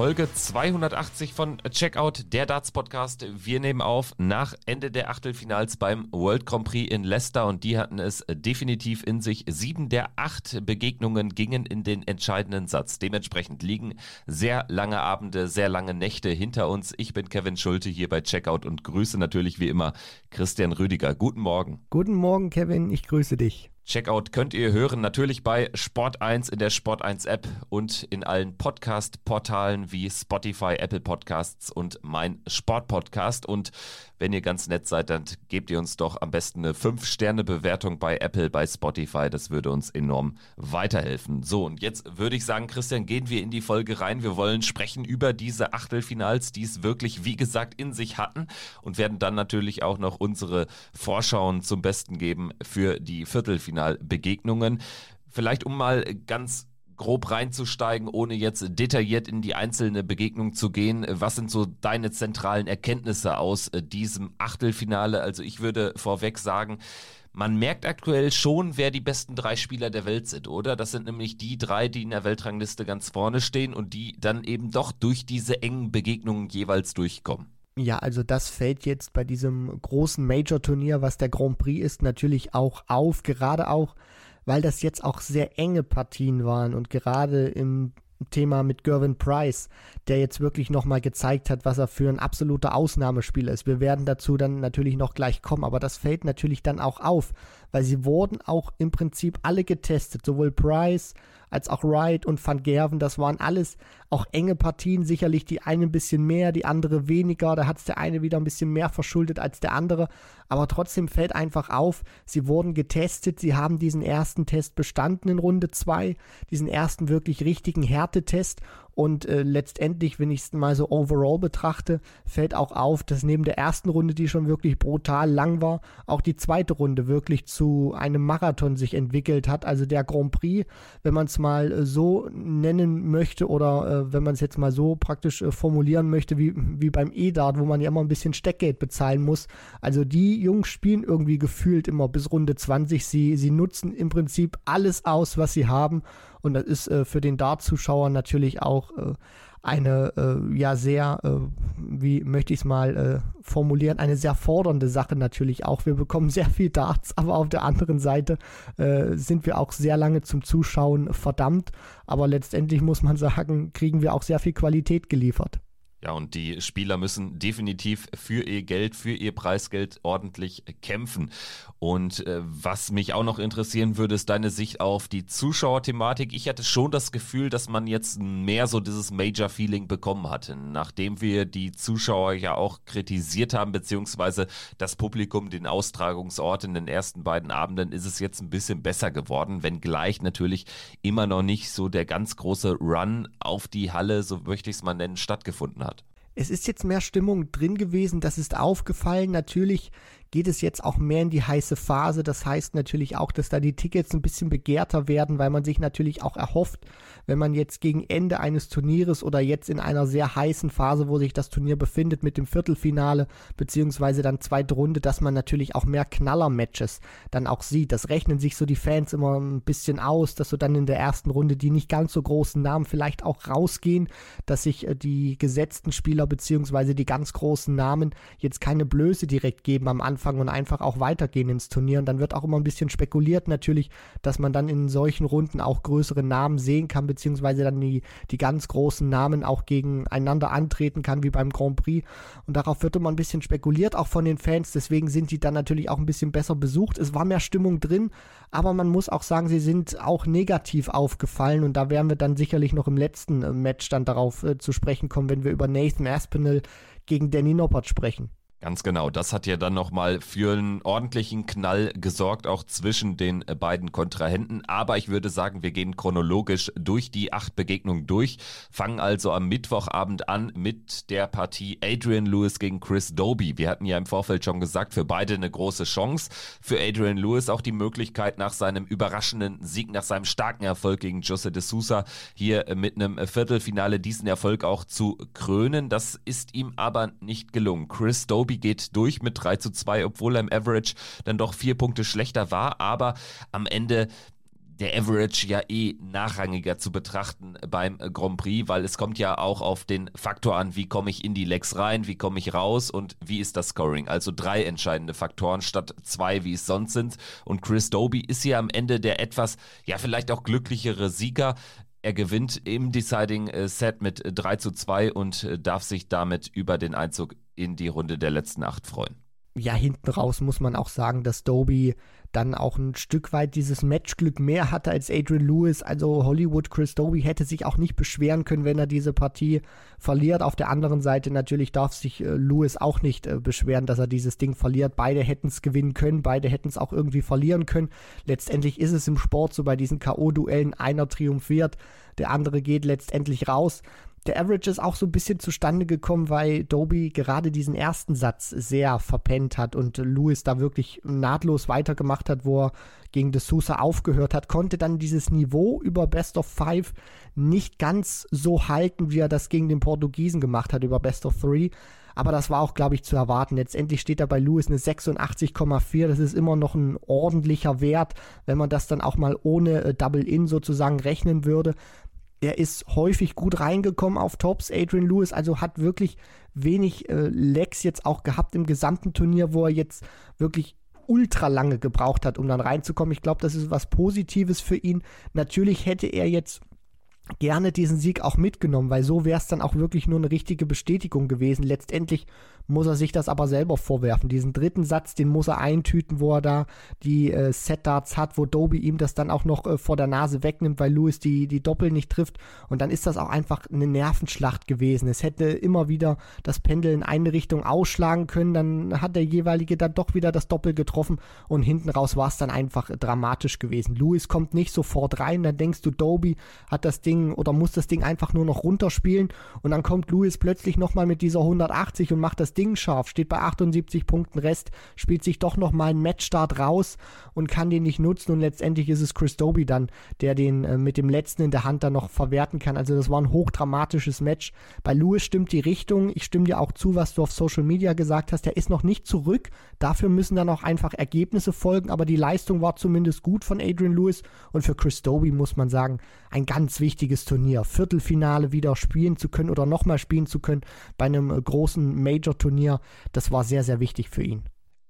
Folge 280 von Checkout, der Darts Podcast. Wir nehmen auf nach Ende der Achtelfinals beim World Grand Prix in Leicester und die hatten es definitiv in sich. Sieben der acht Begegnungen gingen in den entscheidenden Satz. Dementsprechend liegen sehr lange Abende, sehr lange Nächte hinter uns. Ich bin Kevin Schulte hier bei Checkout und grüße natürlich wie immer Christian Rüdiger. Guten Morgen. Guten Morgen, Kevin. Ich grüße dich. Checkout könnt ihr hören natürlich bei Sport1 in der Sport1 App und in allen Podcast-Portalen wie Spotify, Apple Podcasts und mein Sport-Podcast. Und wenn ihr ganz nett seid, dann gebt ihr uns doch am besten eine 5-Sterne-Bewertung bei Apple, bei Spotify. Das würde uns enorm weiterhelfen. So, und jetzt würde ich sagen, Christian, gehen wir in die Folge rein. Wir wollen sprechen über diese Achtelfinals, die es wirklich, wie gesagt, in sich hatten und werden dann natürlich auch noch unsere Vorschauen zum Besten geben für die Viertelfinals. Viertelfinalbegegnungen. Vielleicht um mal ganz grob reinzusteigen, ohne jetzt detailliert in die einzelne Begegnung zu gehen. Was sind so deine zentralen Erkenntnisse aus äh, diesem Achtelfinale? Also ich würde vorweg sagen, man merkt aktuell schon, wer die besten drei Spieler der Welt sind, oder? Das sind nämlich die drei, die in der Weltrangliste ganz vorne stehen und die dann eben doch durch diese engen Begegnungen jeweils durchkommen. Ja, also das fällt jetzt bei diesem großen Major-Turnier, was der Grand Prix ist, natürlich auch auf, gerade auch, weil das jetzt auch sehr enge Partien waren und gerade im Thema mit Gervin Price, der jetzt wirklich nochmal gezeigt hat, was er für ein absoluter Ausnahmespieler ist. Wir werden dazu dann natürlich noch gleich kommen, aber das fällt natürlich dann auch auf, weil sie wurden auch im Prinzip alle getestet, sowohl Price als auch Wright und Van Gerven, das waren alles auch enge Partien, sicherlich die eine ein bisschen mehr, die andere weniger, da hat es der eine wieder ein bisschen mehr verschuldet als der andere, aber trotzdem fällt einfach auf, sie wurden getestet, sie haben diesen ersten Test bestanden in Runde 2, diesen ersten wirklich richtigen Härtetest. Und äh, letztendlich, wenn ich es mal so overall betrachte, fällt auch auf, dass neben der ersten Runde, die schon wirklich brutal lang war, auch die zweite Runde wirklich zu einem Marathon sich entwickelt hat. Also der Grand Prix, wenn man es mal äh, so nennen möchte oder äh, wenn man es jetzt mal so praktisch äh, formulieren möchte, wie, wie beim E-Dart, wo man ja immer ein bisschen Steckgeld bezahlen muss. Also die Jungs spielen irgendwie gefühlt immer bis Runde 20. Sie, sie nutzen im Prinzip alles aus, was sie haben und das ist äh, für den Dart-Zuschauer natürlich auch äh, eine äh, ja sehr, äh, wie möchte ich es mal äh, formulieren, eine sehr fordernde Sache natürlich auch. Wir bekommen sehr viel Darts, aber auf der anderen Seite äh, sind wir auch sehr lange zum Zuschauen verdammt. Aber letztendlich muss man sagen, kriegen wir auch sehr viel Qualität geliefert. Ja, und die Spieler müssen definitiv für ihr Geld, für ihr Preisgeld ordentlich kämpfen. Und äh, was mich auch noch interessieren würde, ist deine Sicht auf die Zuschauerthematik. Ich hatte schon das Gefühl, dass man jetzt mehr so dieses Major-Feeling bekommen hatte. Nachdem wir die Zuschauer ja auch kritisiert haben, beziehungsweise das Publikum den Austragungsort in den ersten beiden Abenden, ist es jetzt ein bisschen besser geworden, wenngleich natürlich immer noch nicht so der ganz große Run auf die Halle, so möchte ich es mal nennen, stattgefunden hat. Es ist jetzt mehr Stimmung drin gewesen, das ist aufgefallen. Natürlich geht es jetzt auch mehr in die heiße Phase. Das heißt natürlich auch, dass da die Tickets ein bisschen begehrter werden, weil man sich natürlich auch erhofft, wenn man jetzt gegen Ende eines Turnieres oder jetzt in einer sehr heißen Phase, wo sich das Turnier befindet mit dem Viertelfinale beziehungsweise dann zweite Runde, dass man natürlich auch mehr Knaller-Matches dann auch sieht. Das rechnen sich so die Fans immer ein bisschen aus, dass so dann in der ersten Runde die nicht ganz so großen Namen vielleicht auch rausgehen, dass sich äh, die gesetzten Spieler beziehungsweise die ganz großen Namen jetzt keine Blöße direkt geben am Anfang und einfach auch weitergehen ins Turnier. Und dann wird auch immer ein bisschen spekuliert natürlich, dass man dann in solchen Runden auch größere Namen sehen kann, beziehungsweise dann die, die ganz großen Namen auch gegeneinander antreten kann, wie beim Grand Prix. Und darauf wird immer ein bisschen spekuliert, auch von den Fans. Deswegen sind die dann natürlich auch ein bisschen besser besucht. Es war mehr Stimmung drin, aber man muss auch sagen, sie sind auch negativ aufgefallen. Und da werden wir dann sicherlich noch im letzten äh, Match dann darauf äh, zu sprechen kommen, wenn wir über Nathan Aspinall gegen Danny Noppert sprechen. Ganz genau. Das hat ja dann nochmal für einen ordentlichen Knall gesorgt, auch zwischen den äh, beiden Kontrahenten. Aber ich würde sagen, wir gehen chronologisch durch die acht Begegnungen durch, fangen also am Mittwochabend an mit der Partie Adrian Lewis gegen Chris Doby. Wir hatten ja im Vorfeld schon gesagt, für beide eine große Chance. Für Adrian Lewis auch die Möglichkeit, nach seinem überraschenden Sieg, nach seinem starken Erfolg gegen Jose de Sousa hier äh, mit einem Viertelfinale diesen Erfolg auch zu krönen. Das ist ihm aber nicht gelungen. Chris Doby Doby geht durch mit 3 zu 2, obwohl er im Average dann doch vier Punkte schlechter war. Aber am Ende der Average ja eh nachrangiger zu betrachten beim Grand Prix, weil es kommt ja auch auf den Faktor an, wie komme ich in die Legs rein, wie komme ich raus und wie ist das Scoring. Also drei entscheidende Faktoren statt zwei, wie es sonst sind. Und Chris Doby ist hier am Ende der etwas, ja vielleicht auch glücklichere Sieger. Er gewinnt im Deciding äh, Set mit 3 zu 2 und äh, darf sich damit über den Einzug in die Runde der letzten acht freuen. Ja, hinten raus muss man auch sagen, dass Doby dann auch ein Stück weit dieses Matchglück mehr hatte als Adrian Lewis. Also Hollywood Chris Doby hätte sich auch nicht beschweren können, wenn er diese Partie verliert. Auf der anderen Seite natürlich darf sich äh, Lewis auch nicht äh, beschweren, dass er dieses Ding verliert. Beide hätten es gewinnen können, beide hätten es auch irgendwie verlieren können. Letztendlich ist es im Sport so bei diesen KO-Duellen, einer triumphiert, der andere geht letztendlich raus. Der Average ist auch so ein bisschen zustande gekommen, weil Doby gerade diesen ersten Satz sehr verpennt hat und Lewis da wirklich nahtlos weitergemacht hat, wo er gegen De Sousa aufgehört hat, konnte dann dieses Niveau über Best of Five nicht ganz so halten, wie er das gegen den Portugiesen gemacht hat über Best of Three. Aber das war auch, glaube ich, zu erwarten. Letztendlich steht da bei Lewis eine 86,4. Das ist immer noch ein ordentlicher Wert, wenn man das dann auch mal ohne äh, Double-In sozusagen rechnen würde. Er ist häufig gut reingekommen auf Tops, Adrian Lewis, also hat wirklich wenig äh, Legs jetzt auch gehabt im gesamten Turnier, wo er jetzt wirklich ultra lange gebraucht hat, um dann reinzukommen. Ich glaube, das ist was Positives für ihn. Natürlich hätte er jetzt gerne diesen Sieg auch mitgenommen, weil so wäre es dann auch wirklich nur eine richtige Bestätigung gewesen. Letztendlich muss er sich das aber selber vorwerfen. Diesen dritten Satz, den muss er eintüten, wo er da die äh, Set-Darts hat, wo Doby ihm das dann auch noch äh, vor der Nase wegnimmt, weil Lewis die, die Doppel nicht trifft. Und dann ist das auch einfach eine Nervenschlacht gewesen. Es hätte immer wieder das Pendel in eine Richtung ausschlagen können, dann hat der jeweilige dann doch wieder das Doppel getroffen und hinten raus war es dann einfach dramatisch gewesen. Lewis kommt nicht sofort rein, dann denkst du, Doby hat das Ding oder muss das Ding einfach nur noch runterspielen und dann kommt Lewis plötzlich nochmal mit dieser 180 und macht das Ding Ding scharf, steht bei 78 Punkten Rest, spielt sich doch nochmal einen Matchstart raus und kann den nicht nutzen und letztendlich ist es Chris Doby dann, der den äh, mit dem letzten in der Hand dann noch verwerten kann. Also das war ein hochdramatisches Match. Bei Lewis stimmt die Richtung. Ich stimme dir auch zu, was du auf Social Media gesagt hast. Der ist noch nicht zurück. Dafür müssen dann auch einfach Ergebnisse folgen, aber die Leistung war zumindest gut von Adrian Lewis und für Chris Doby muss man sagen, ein ganz wichtiges Turnier. Viertelfinale wieder spielen zu können oder nochmal spielen zu können bei einem äh, großen Major-Turnier Turnier. Das war sehr, sehr wichtig für ihn.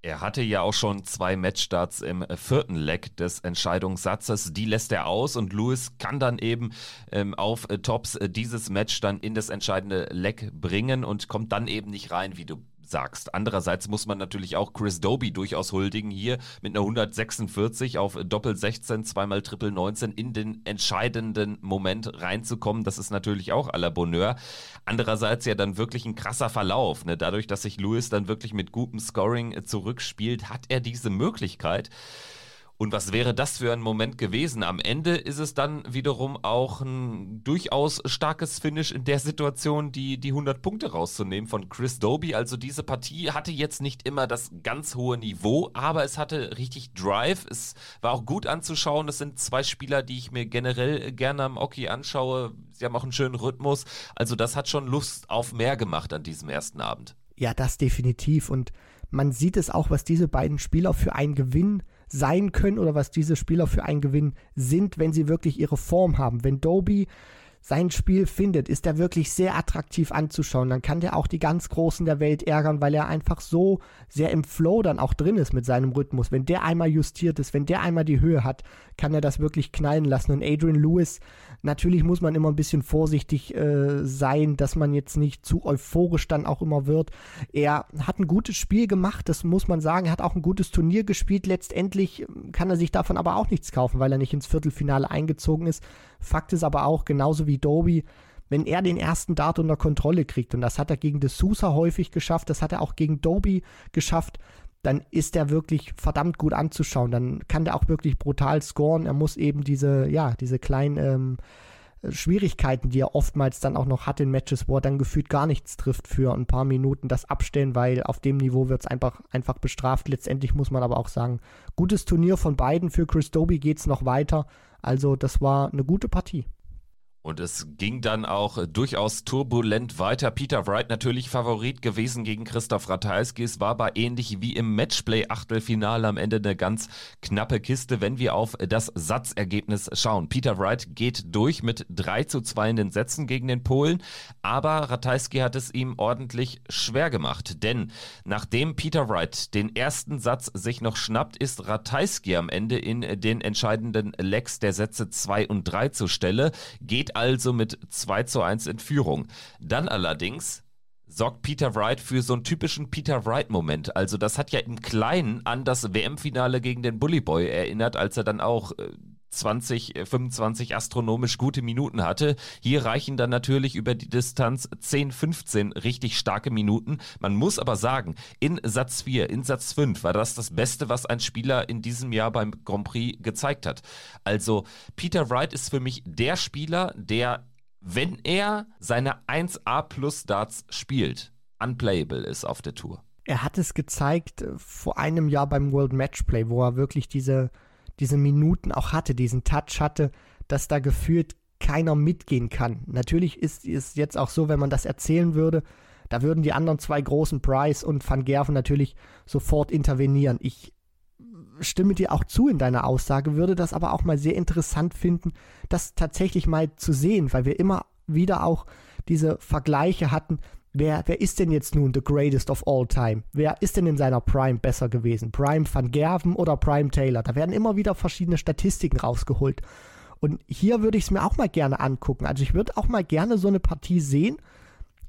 Er hatte ja auch schon zwei Matchstarts im vierten Leg des Entscheidungssatzes. Die lässt er aus und Lewis kann dann eben ähm, auf äh, Tops äh, dieses Match dann in das entscheidende Leg bringen und kommt dann eben nicht rein, wie du sagst. Andererseits muss man natürlich auch Chris Doby durchaus huldigen hier mit einer 146 auf Doppel 16, zweimal Triple 19 in den entscheidenden Moment reinzukommen. Das ist natürlich auch à la Bonheur. Andererseits ja dann wirklich ein krasser Verlauf. Ne? Dadurch, dass sich Lewis dann wirklich mit gutem Scoring zurückspielt, hat er diese Möglichkeit. Und was wäre das für ein Moment gewesen? Am Ende ist es dann wiederum auch ein durchaus starkes Finish in der Situation, die, die 100 Punkte rauszunehmen von Chris Doby. Also diese Partie hatte jetzt nicht immer das ganz hohe Niveau, aber es hatte richtig Drive. Es war auch gut anzuschauen. Es sind zwei Spieler, die ich mir generell gerne am Oki anschaue. Sie haben auch einen schönen Rhythmus. Also das hat schon Lust auf mehr gemacht an diesem ersten Abend. Ja, das definitiv. Und man sieht es auch, was diese beiden Spieler für einen Gewinn sein können oder was diese Spieler für einen Gewinn sind, wenn sie wirklich ihre Form haben. Wenn Doby sein Spiel findet, ist er wirklich sehr attraktiv anzuschauen. Dann kann der auch die ganz Großen der Welt ärgern, weil er einfach so sehr im Flow dann auch drin ist mit seinem Rhythmus. Wenn der einmal justiert ist, wenn der einmal die Höhe hat, kann er das wirklich knallen lassen. Und Adrian Lewis, natürlich muss man immer ein bisschen vorsichtig äh, sein, dass man jetzt nicht zu euphorisch dann auch immer wird. Er hat ein gutes Spiel gemacht, das muss man sagen. Er hat auch ein gutes Turnier gespielt. Letztendlich kann er sich davon aber auch nichts kaufen, weil er nicht ins Viertelfinale eingezogen ist. Fakt ist aber auch, genauso wie Doby, wenn er den ersten Dart unter Kontrolle kriegt, und das hat er gegen De Sousa häufig geschafft, das hat er auch gegen Doby geschafft, dann ist er wirklich verdammt gut anzuschauen. Dann kann der auch wirklich brutal scoren. Er muss eben diese, ja, diese kleinen ähm, Schwierigkeiten, die er oftmals dann auch noch hat in Matches, wo er dann gefühlt gar nichts trifft für ein paar Minuten, das abstellen, weil auf dem Niveau wird es einfach, einfach bestraft. Letztendlich muss man aber auch sagen, gutes Turnier von beiden. Für Chris Doby geht es noch weiter. Also das war eine gute Partie. Und es ging dann auch äh, durchaus turbulent weiter. Peter Wright natürlich Favorit gewesen gegen Christoph Ratajski. Es war aber ähnlich wie im Matchplay-Achtelfinale am Ende eine ganz knappe Kiste, wenn wir auf das Satzergebnis schauen. Peter Wright geht durch mit 3 zu 2 in den Sätzen gegen den Polen, aber Ratajski hat es ihm ordentlich schwer gemacht. Denn nachdem Peter Wright den ersten Satz sich noch schnappt, ist Ratajski am Ende in den entscheidenden Lecks der Sätze 2 und 3 zur Stelle, geht also mit 2 zu 1 in Führung. Dann allerdings sorgt Peter Wright für so einen typischen Peter Wright-Moment. Also das hat ja im Kleinen an das WM-Finale gegen den Bully Boy erinnert, als er dann auch 20, äh, 25 astronomisch gute Minuten hatte. Hier reichen dann natürlich über die Distanz 10, 15 richtig starke Minuten. Man muss aber sagen, in Satz 4, in Satz 5 war das das Beste, was ein Spieler in diesem Jahr beim Grand Prix gezeigt hat. Also Peter Wright ist für mich der Spieler, der, wenn er seine 1A Plus Darts spielt, unplayable ist auf der Tour. Er hat es gezeigt äh, vor einem Jahr beim World Matchplay, wo er wirklich diese diese Minuten auch hatte, diesen Touch hatte, dass da gefühlt keiner mitgehen kann. Natürlich ist es jetzt auch so, wenn man das erzählen würde, da würden die anderen zwei großen Price und Van Gerven natürlich sofort intervenieren. Ich stimme dir auch zu in deiner Aussage, würde das aber auch mal sehr interessant finden, das tatsächlich mal zu sehen, weil wir immer wieder auch diese Vergleiche hatten, Wer, wer ist denn jetzt nun the greatest of all time? Wer ist denn in seiner Prime besser gewesen? Prime Van Gerven oder Prime Taylor? Da werden immer wieder verschiedene Statistiken rausgeholt. Und hier würde ich es mir auch mal gerne angucken. Also ich würde auch mal gerne so eine Partie sehen,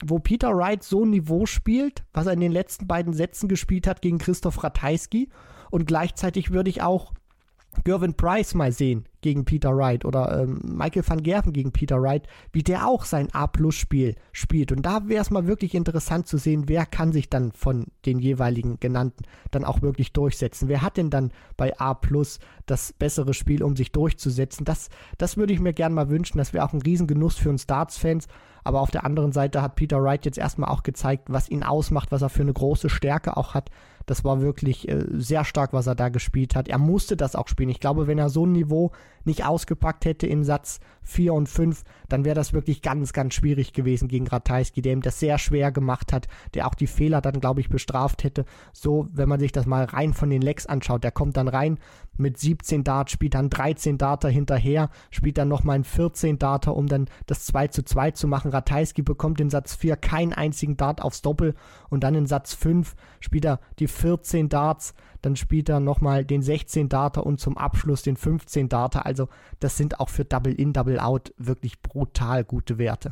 wo Peter Wright so ein Niveau spielt, was er in den letzten beiden Sätzen gespielt hat gegen Christoph Ratajski. Und gleichzeitig würde ich auch Gervin Price mal sehen gegen Peter Wright oder ähm, Michael van Gerven gegen Peter Wright, wie der auch sein A-Plus-Spiel spielt. Und da wäre es mal wirklich interessant zu sehen, wer kann sich dann von den jeweiligen genannten dann auch wirklich durchsetzen. Wer hat denn dann bei A-Plus das bessere Spiel, um sich durchzusetzen? Das, das würde ich mir gerne mal wünschen. Das wäre auch ein Riesengenuss für uns Darts-Fans. Aber auf der anderen Seite hat Peter Wright jetzt erstmal auch gezeigt, was ihn ausmacht, was er für eine große Stärke auch hat. Das war wirklich äh, sehr stark, was er da gespielt hat. Er musste das auch spielen. Ich glaube, wenn er so ein Niveau nicht ausgepackt hätte in Satz 4 und 5, dann wäre das wirklich ganz, ganz schwierig gewesen gegen Ratajski, der ihm das sehr schwer gemacht hat, der auch die Fehler dann, glaube ich, bestraft hätte. So, wenn man sich das mal rein von den Lecks anschaut, der kommt dann rein mit 17 Dart, spielt dann 13 Darter hinterher, spielt dann nochmal ein 14 Darter, um dann das 2 zu 2 zu machen. Ratajski bekommt in Satz 4 keinen einzigen Dart aufs Doppel und dann in Satz 5 spielt er die 14 Darts, dann spielt er nochmal den 16 Darter und zum Abschluss den 15 Darter. Also das sind auch für Double In, Double Out wirklich brutal gute Werte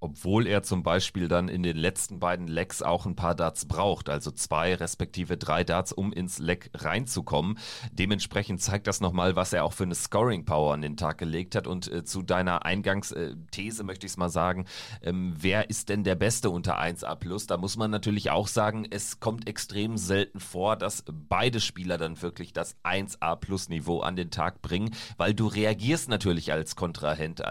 obwohl er zum Beispiel dann in den letzten beiden Lecks auch ein paar Darts braucht, also zwei respektive drei Darts, um ins Leck reinzukommen. Dementsprechend zeigt das nochmal, was er auch für eine Scoring Power an den Tag gelegt hat. Und äh, zu deiner Eingangsthese möchte ich es mal sagen, ähm, wer ist denn der Beste unter 1A Plus? Da muss man natürlich auch sagen, es kommt extrem selten vor, dass beide Spieler dann wirklich das 1A Plus Niveau an den Tag bringen, weil du reagierst natürlich als Kontrahent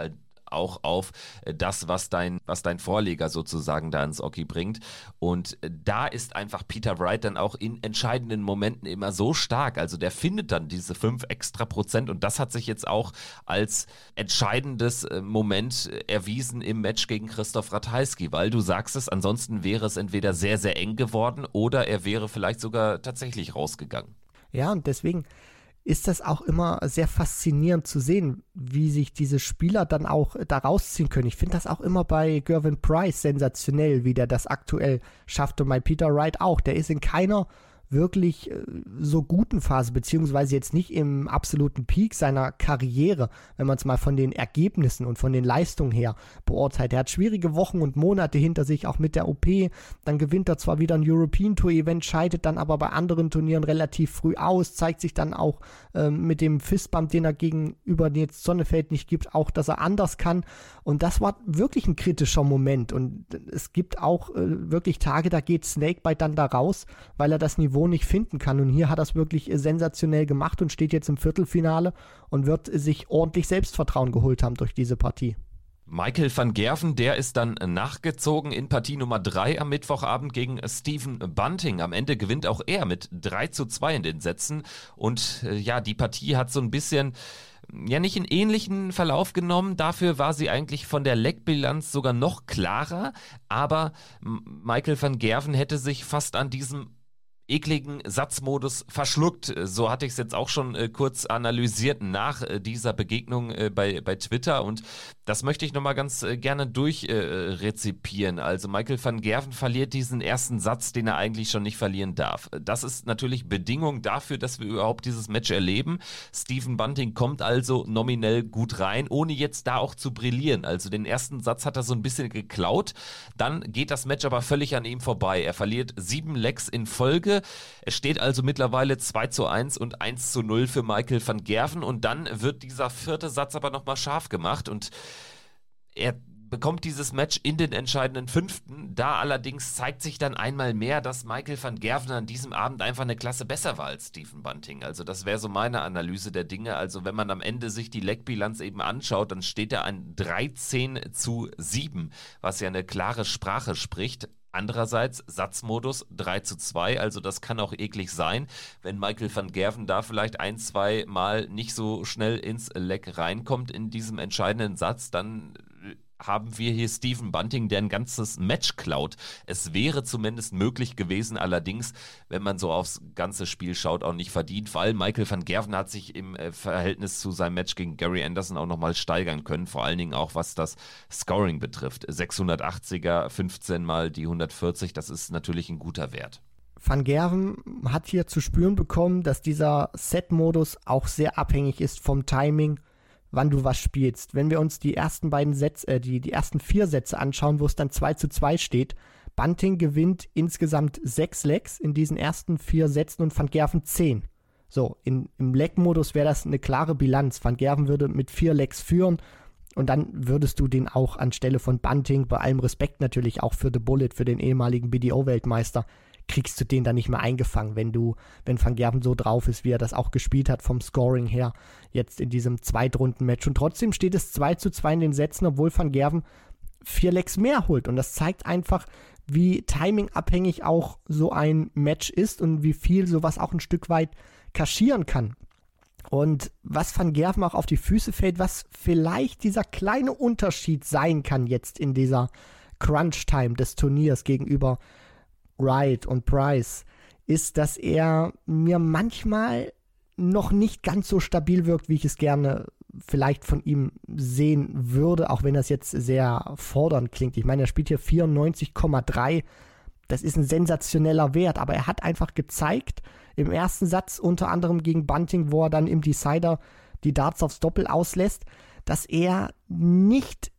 auch auf äh, das, was dein, was dein Vorleger sozusagen da ins Oki bringt. Und äh, da ist einfach Peter Wright dann auch in entscheidenden Momenten immer so stark. Also der findet dann diese fünf extra Prozent und das hat sich jetzt auch als entscheidendes äh, Moment erwiesen im Match gegen Christoph Ratajski, weil du sagst es, ansonsten wäre es entweder sehr, sehr eng geworden oder er wäre vielleicht sogar tatsächlich rausgegangen. Ja, und deswegen ist das auch immer sehr faszinierend zu sehen, wie sich diese Spieler dann auch da rausziehen können. Ich finde das auch immer bei Gervin Price sensationell, wie der das aktuell schafft und bei Peter Wright auch. Der ist in keiner wirklich äh, so guten Phase, beziehungsweise jetzt nicht im absoluten Peak seiner Karriere, wenn man es mal von den Ergebnissen und von den Leistungen her beurteilt. Er hat schwierige Wochen und Monate hinter sich, auch mit der OP. Dann gewinnt er zwar wieder ein European Tour Event, scheidet dann aber bei anderen Turnieren relativ früh aus, zeigt sich dann auch ähm, mit dem Fistbump, den er gegenüber jetzt Sonnefeld nicht gibt, auch, dass er anders kann. Und das war wirklich ein kritischer Moment. Und es gibt auch äh, wirklich Tage, da geht Snakebite dann da raus, weil er das Niveau Niveau nicht finden kann. Und hier hat er es wirklich äh, sensationell gemacht und steht jetzt im Viertelfinale und wird sich ordentlich Selbstvertrauen geholt haben durch diese Partie. Michael van Gerven, der ist dann nachgezogen in Partie Nummer 3 am Mittwochabend gegen Stephen Bunting. Am Ende gewinnt auch er mit 3 zu 2 in den Sätzen. Und äh, ja, die Partie hat so ein bisschen ja nicht einen ähnlichen Verlauf genommen. Dafür war sie eigentlich von der Leckbilanz sogar noch klarer. Aber Michael van Gerven hätte sich fast an diesem ekligen Satzmodus verschluckt. So hatte ich es jetzt auch schon äh, kurz analysiert nach äh, dieser Begegnung äh, bei, bei Twitter und das möchte ich nochmal ganz äh, gerne durchrezipieren. also Michael van Gerven verliert diesen ersten Satz, den er eigentlich schon nicht verlieren darf. Das ist natürlich Bedingung dafür, dass wir überhaupt dieses Match erleben. Stephen Bunting kommt also nominell gut rein, ohne jetzt da auch zu brillieren. Also den ersten Satz hat er so ein bisschen geklaut, dann geht das Match aber völlig an ihm vorbei. Er verliert sieben Lecks in Folge es steht also mittlerweile 2 zu 1 und 1 zu 0 für Michael van Gerven und dann wird dieser vierte Satz aber nochmal scharf gemacht und er bekommt dieses Match in den entscheidenden fünften. Da allerdings zeigt sich dann einmal mehr, dass Michael van Gerven an diesem Abend einfach eine Klasse besser war als Stephen Bunting. Also das wäre so meine Analyse der Dinge. Also wenn man am Ende sich die Leckbilanz eben anschaut, dann steht da ein 13 zu 7, was ja eine klare Sprache spricht. Andererseits Satzmodus 3 zu 2, also das kann auch eklig sein, wenn Michael van Gerven da vielleicht ein, zwei Mal nicht so schnell ins Leck reinkommt in diesem entscheidenden Satz, dann haben wir hier Stephen Bunting, der ein ganzes Match klaut. Es wäre zumindest möglich gewesen, allerdings, wenn man so aufs ganze Spiel schaut, auch nicht verdient, weil Michael van Gerven hat sich im äh, Verhältnis zu seinem Match gegen Gary Anderson auch nochmal steigern können, vor allen Dingen auch was das Scoring betrifft. 680er, 15 mal die 140, das ist natürlich ein guter Wert. Van Gerven hat hier zu spüren bekommen, dass dieser Set-Modus auch sehr abhängig ist vom Timing wann du was spielst. Wenn wir uns die ersten beiden Sätze, äh, die, die ersten vier Sätze anschauen, wo es dann 2 zu 2 steht, Bunting gewinnt insgesamt sechs Lecks in diesen ersten vier Sätzen und Van Gerven zehn. So, in, im Leck-Modus wäre das eine klare Bilanz. Van Gerven würde mit vier Lecks führen und dann würdest du den auch anstelle von Bunting, bei allem Respekt natürlich auch für The Bullet, für den ehemaligen BDO-Weltmeister, kriegst du den dann nicht mehr eingefangen, wenn du, wenn Van Gerven so drauf ist, wie er das auch gespielt hat vom Scoring her, jetzt in diesem Zweitrunden-Match. Und trotzdem steht es 2 zu 2 in den Sätzen, obwohl Van Gerven vier Lecks mehr holt. Und das zeigt einfach, wie timingabhängig auch so ein Match ist und wie viel sowas auch ein Stück weit kaschieren kann. Und was Van Gerven auch auf die Füße fällt, was vielleicht dieser kleine Unterschied sein kann jetzt in dieser Crunch-Time des Turniers gegenüber Wright und Price, ist, dass er mir manchmal noch nicht ganz so stabil wirkt, wie ich es gerne vielleicht von ihm sehen würde, auch wenn das jetzt sehr fordernd klingt. Ich meine, er spielt hier 94,3. Das ist ein sensationeller Wert, aber er hat einfach gezeigt, im ersten Satz unter anderem gegen Bunting, wo er dann im Decider die Darts aufs Doppel auslässt, dass er nicht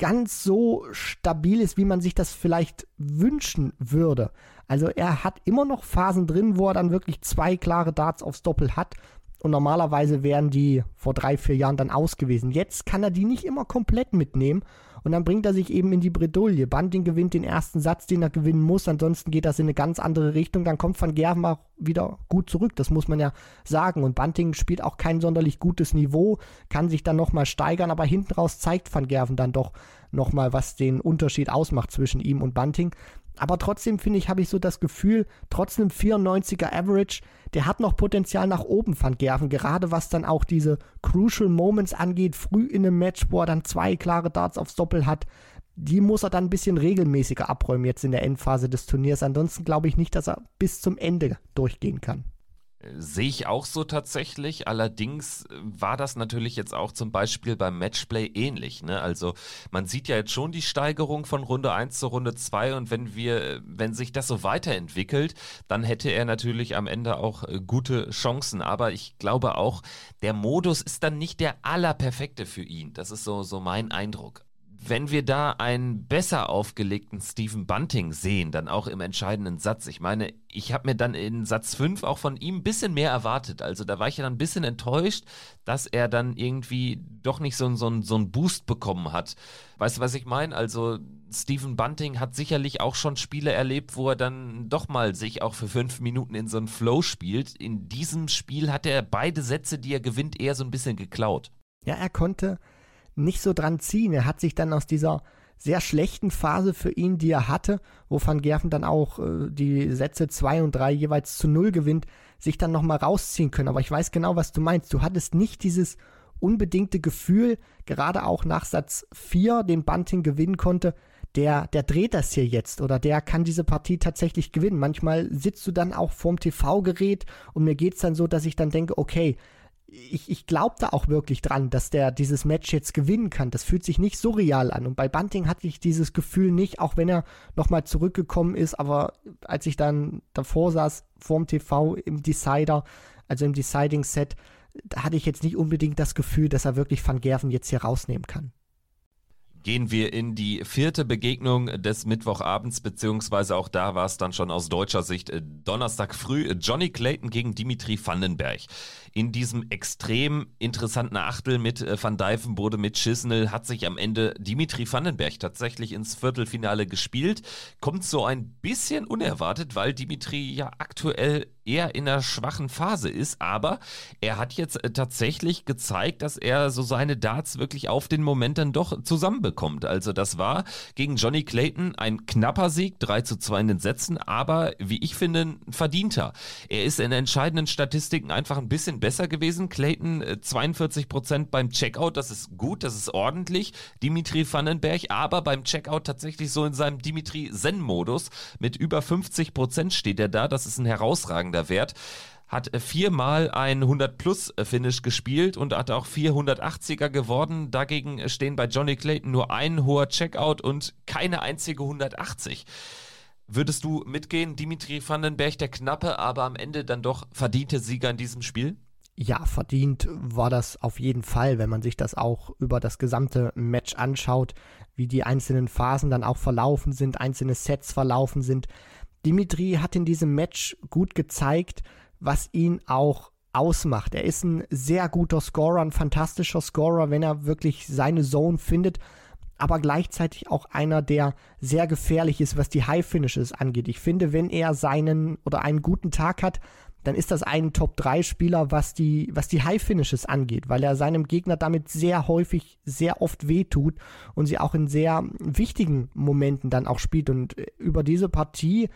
ganz so stabil ist, wie man sich das vielleicht wünschen würde. Also er hat immer noch Phasen drin, wo er dann wirklich zwei klare Darts aufs Doppel hat. Und normalerweise wären die vor drei, vier Jahren dann aus gewesen. Jetzt kann er die nicht immer komplett mitnehmen. Und dann bringt er sich eben in die Bredouille. Bunting gewinnt den ersten Satz, den er gewinnen muss. Ansonsten geht das in eine ganz andere Richtung. Dann kommt Van Gerven auch wieder gut zurück. Das muss man ja sagen. Und Bunting spielt auch kein sonderlich gutes Niveau, kann sich dann nochmal steigern. Aber hinten raus zeigt Van Gerven dann doch nochmal, was den Unterschied ausmacht zwischen ihm und Bunting. Aber trotzdem finde ich, habe ich so das Gefühl, trotz einem 94er Average, der hat noch Potenzial nach oben, Van Gerven. Gerade was dann auch diese Crucial Moments angeht, früh in einem Match, wo er dann zwei klare Darts aufs Doppel hat. Die muss er dann ein bisschen regelmäßiger abräumen jetzt in der Endphase des Turniers. Ansonsten glaube ich nicht, dass er bis zum Ende durchgehen kann. Sehe ich auch so tatsächlich. Allerdings war das natürlich jetzt auch zum Beispiel beim Matchplay ähnlich. Ne? Also man sieht ja jetzt schon die Steigerung von Runde 1 zur Runde 2 und wenn wir, wenn sich das so weiterentwickelt, dann hätte er natürlich am Ende auch äh, gute Chancen. Aber ich glaube auch, der Modus ist dann nicht der allerperfekte für ihn. Das ist so, so mein Eindruck wenn wir da einen besser aufgelegten Stephen Bunting sehen, dann auch im entscheidenden Satz. Ich meine, ich habe mir dann in Satz 5 auch von ihm ein bisschen mehr erwartet. Also da war ich ja dann ein bisschen enttäuscht, dass er dann irgendwie doch nicht so, so, so einen Boost bekommen hat. Weißt du, was ich meine? Also Stephen Bunting hat sicherlich auch schon Spiele erlebt, wo er dann doch mal sich auch für fünf Minuten in so einen Flow spielt. In diesem Spiel hat er beide Sätze, die er gewinnt, eher so ein bisschen geklaut. Ja, er konnte nicht so dran ziehen. Er hat sich dann aus dieser sehr schlechten Phase für ihn, die er hatte, wo Van Gerven dann auch äh, die Sätze 2 und 3 jeweils zu 0 gewinnt, sich dann nochmal rausziehen können. Aber ich weiß genau, was du meinst. Du hattest nicht dieses unbedingte Gefühl, gerade auch nach Satz 4 den Bunting gewinnen konnte, der, der dreht das hier jetzt oder der kann diese Partie tatsächlich gewinnen. Manchmal sitzt du dann auch vorm TV-Gerät und mir geht es dann so, dass ich dann denke, okay, ich, ich glaube da auch wirklich dran, dass der dieses Match jetzt gewinnen kann. Das fühlt sich nicht so real an. Und bei Bunting hatte ich dieses Gefühl nicht, auch wenn er nochmal zurückgekommen ist. Aber als ich dann davor saß, vorm TV im Decider, also im Deciding Set, da hatte ich jetzt nicht unbedingt das Gefühl, dass er wirklich Van Gerven jetzt hier rausnehmen kann gehen wir in die vierte Begegnung des Mittwochabends, beziehungsweise auch da war es dann schon aus deutscher Sicht äh, Donnerstag früh Johnny Clayton gegen Dimitri Vandenberg in diesem extrem interessanten Achtel mit äh, Van Dijvenbode, mit Chisnell hat sich am Ende Dimitri Vandenberg tatsächlich ins Viertelfinale gespielt. Kommt so ein bisschen unerwartet, weil Dimitri ja aktuell eher in einer schwachen Phase ist, aber er hat jetzt äh, tatsächlich gezeigt, dass er so seine Darts wirklich auf den Moment dann doch zusammenbekommt. Also das war gegen Johnny Clayton ein knapper Sieg, 3 zu 2 in den Sätzen, aber wie ich finde, ein verdienter. Er ist in entscheidenden Statistiken einfach ein bisschen besser gewesen. Clayton 42 äh, Prozent beim Checkout, das ist gut, das ist ordentlich. Dimitri Vandenberg, aber beim Checkout tatsächlich so in seinem Dimitri Zen-Modus. Mit über 50 Prozent steht er da, das ist ein herausragender Wert hat äh, viermal ein 100-Plus-Finish äh, gespielt und hat auch 480er geworden. Dagegen stehen bei Johnny Clayton nur ein hoher Checkout und keine einzige 180. Würdest du mitgehen, Dimitri Vandenberg, der knappe, aber am Ende dann doch verdiente Sieger in diesem Spiel? Ja, verdient war das auf jeden Fall, wenn man sich das auch über das gesamte Match anschaut, wie die einzelnen Phasen dann auch verlaufen sind, einzelne Sets verlaufen sind. Dimitri hat in diesem Match gut gezeigt, was ihn auch ausmacht. Er ist ein sehr guter Scorer, ein fantastischer Scorer, wenn er wirklich seine Zone findet, aber gleichzeitig auch einer, der sehr gefährlich ist, was die High Finishes angeht. Ich finde, wenn er seinen oder einen guten Tag hat, dann ist das ein Top-3-Spieler, was die, was die High-Finishes angeht, weil er seinem Gegner damit sehr häufig, sehr oft wehtut und sie auch in sehr wichtigen Momenten dann auch spielt. Und äh, über diese Partie,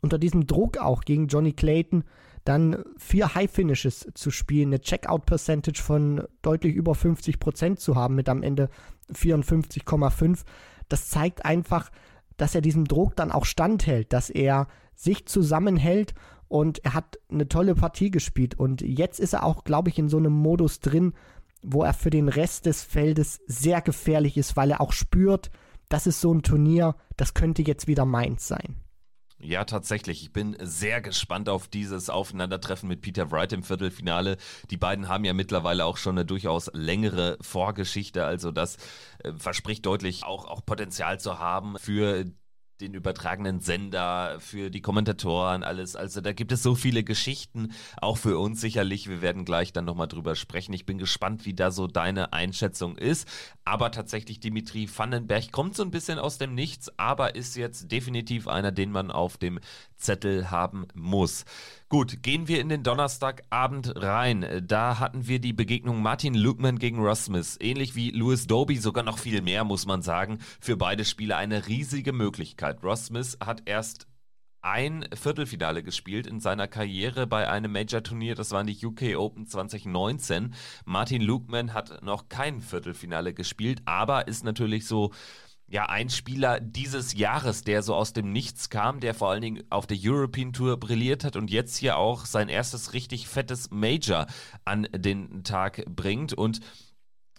unter diesem Druck auch gegen Johnny Clayton, dann vier High-Finishes zu spielen, eine Checkout-Percentage von deutlich über 50% zu haben, mit am Ende 54,5, das zeigt einfach, dass er diesem Druck dann auch standhält, dass er sich zusammenhält und er hat eine tolle Partie gespielt. Und jetzt ist er auch, glaube ich, in so einem Modus drin, wo er für den Rest des Feldes sehr gefährlich ist, weil er auch spürt, das ist so ein Turnier, das könnte jetzt wieder meins sein. Ja, tatsächlich. Ich bin sehr gespannt auf dieses Aufeinandertreffen mit Peter Wright im Viertelfinale. Die beiden haben ja mittlerweile auch schon eine durchaus längere Vorgeschichte. Also das äh, verspricht deutlich auch, auch Potenzial zu haben für den übertragenen Sender, für die Kommentatoren, alles. Also da gibt es so viele Geschichten, auch für uns sicherlich. Wir werden gleich dann nochmal drüber sprechen. Ich bin gespannt, wie da so deine Einschätzung ist. Aber tatsächlich, Dimitri Vandenberg kommt so ein bisschen aus dem Nichts, aber ist jetzt definitiv einer, den man auf dem Zettel haben muss. Gut, gehen wir in den Donnerstagabend rein. Da hatten wir die Begegnung Martin Lukman gegen Ross Smith. Ähnlich wie Louis Doby, sogar noch viel mehr, muss man sagen. Für beide Spieler eine riesige Möglichkeit. Ross Smith hat erst ein Viertelfinale gespielt in seiner Karriere bei einem Major-Turnier. Das waren die UK Open 2019. Martin Lukman hat noch kein Viertelfinale gespielt, aber ist natürlich so ja, ein Spieler dieses Jahres, der so aus dem Nichts kam, der vor allen Dingen auf der European Tour brilliert hat und jetzt hier auch sein erstes richtig fettes Major an den Tag bringt. Und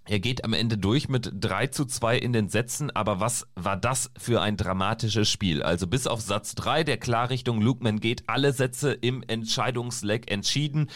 er geht am Ende durch mit 3 zu 2 in den Sätzen, aber was war das für ein dramatisches Spiel? Also bis auf Satz 3, der klar Richtung Lukeman geht, alle Sätze im Entscheidungsleck entschieden.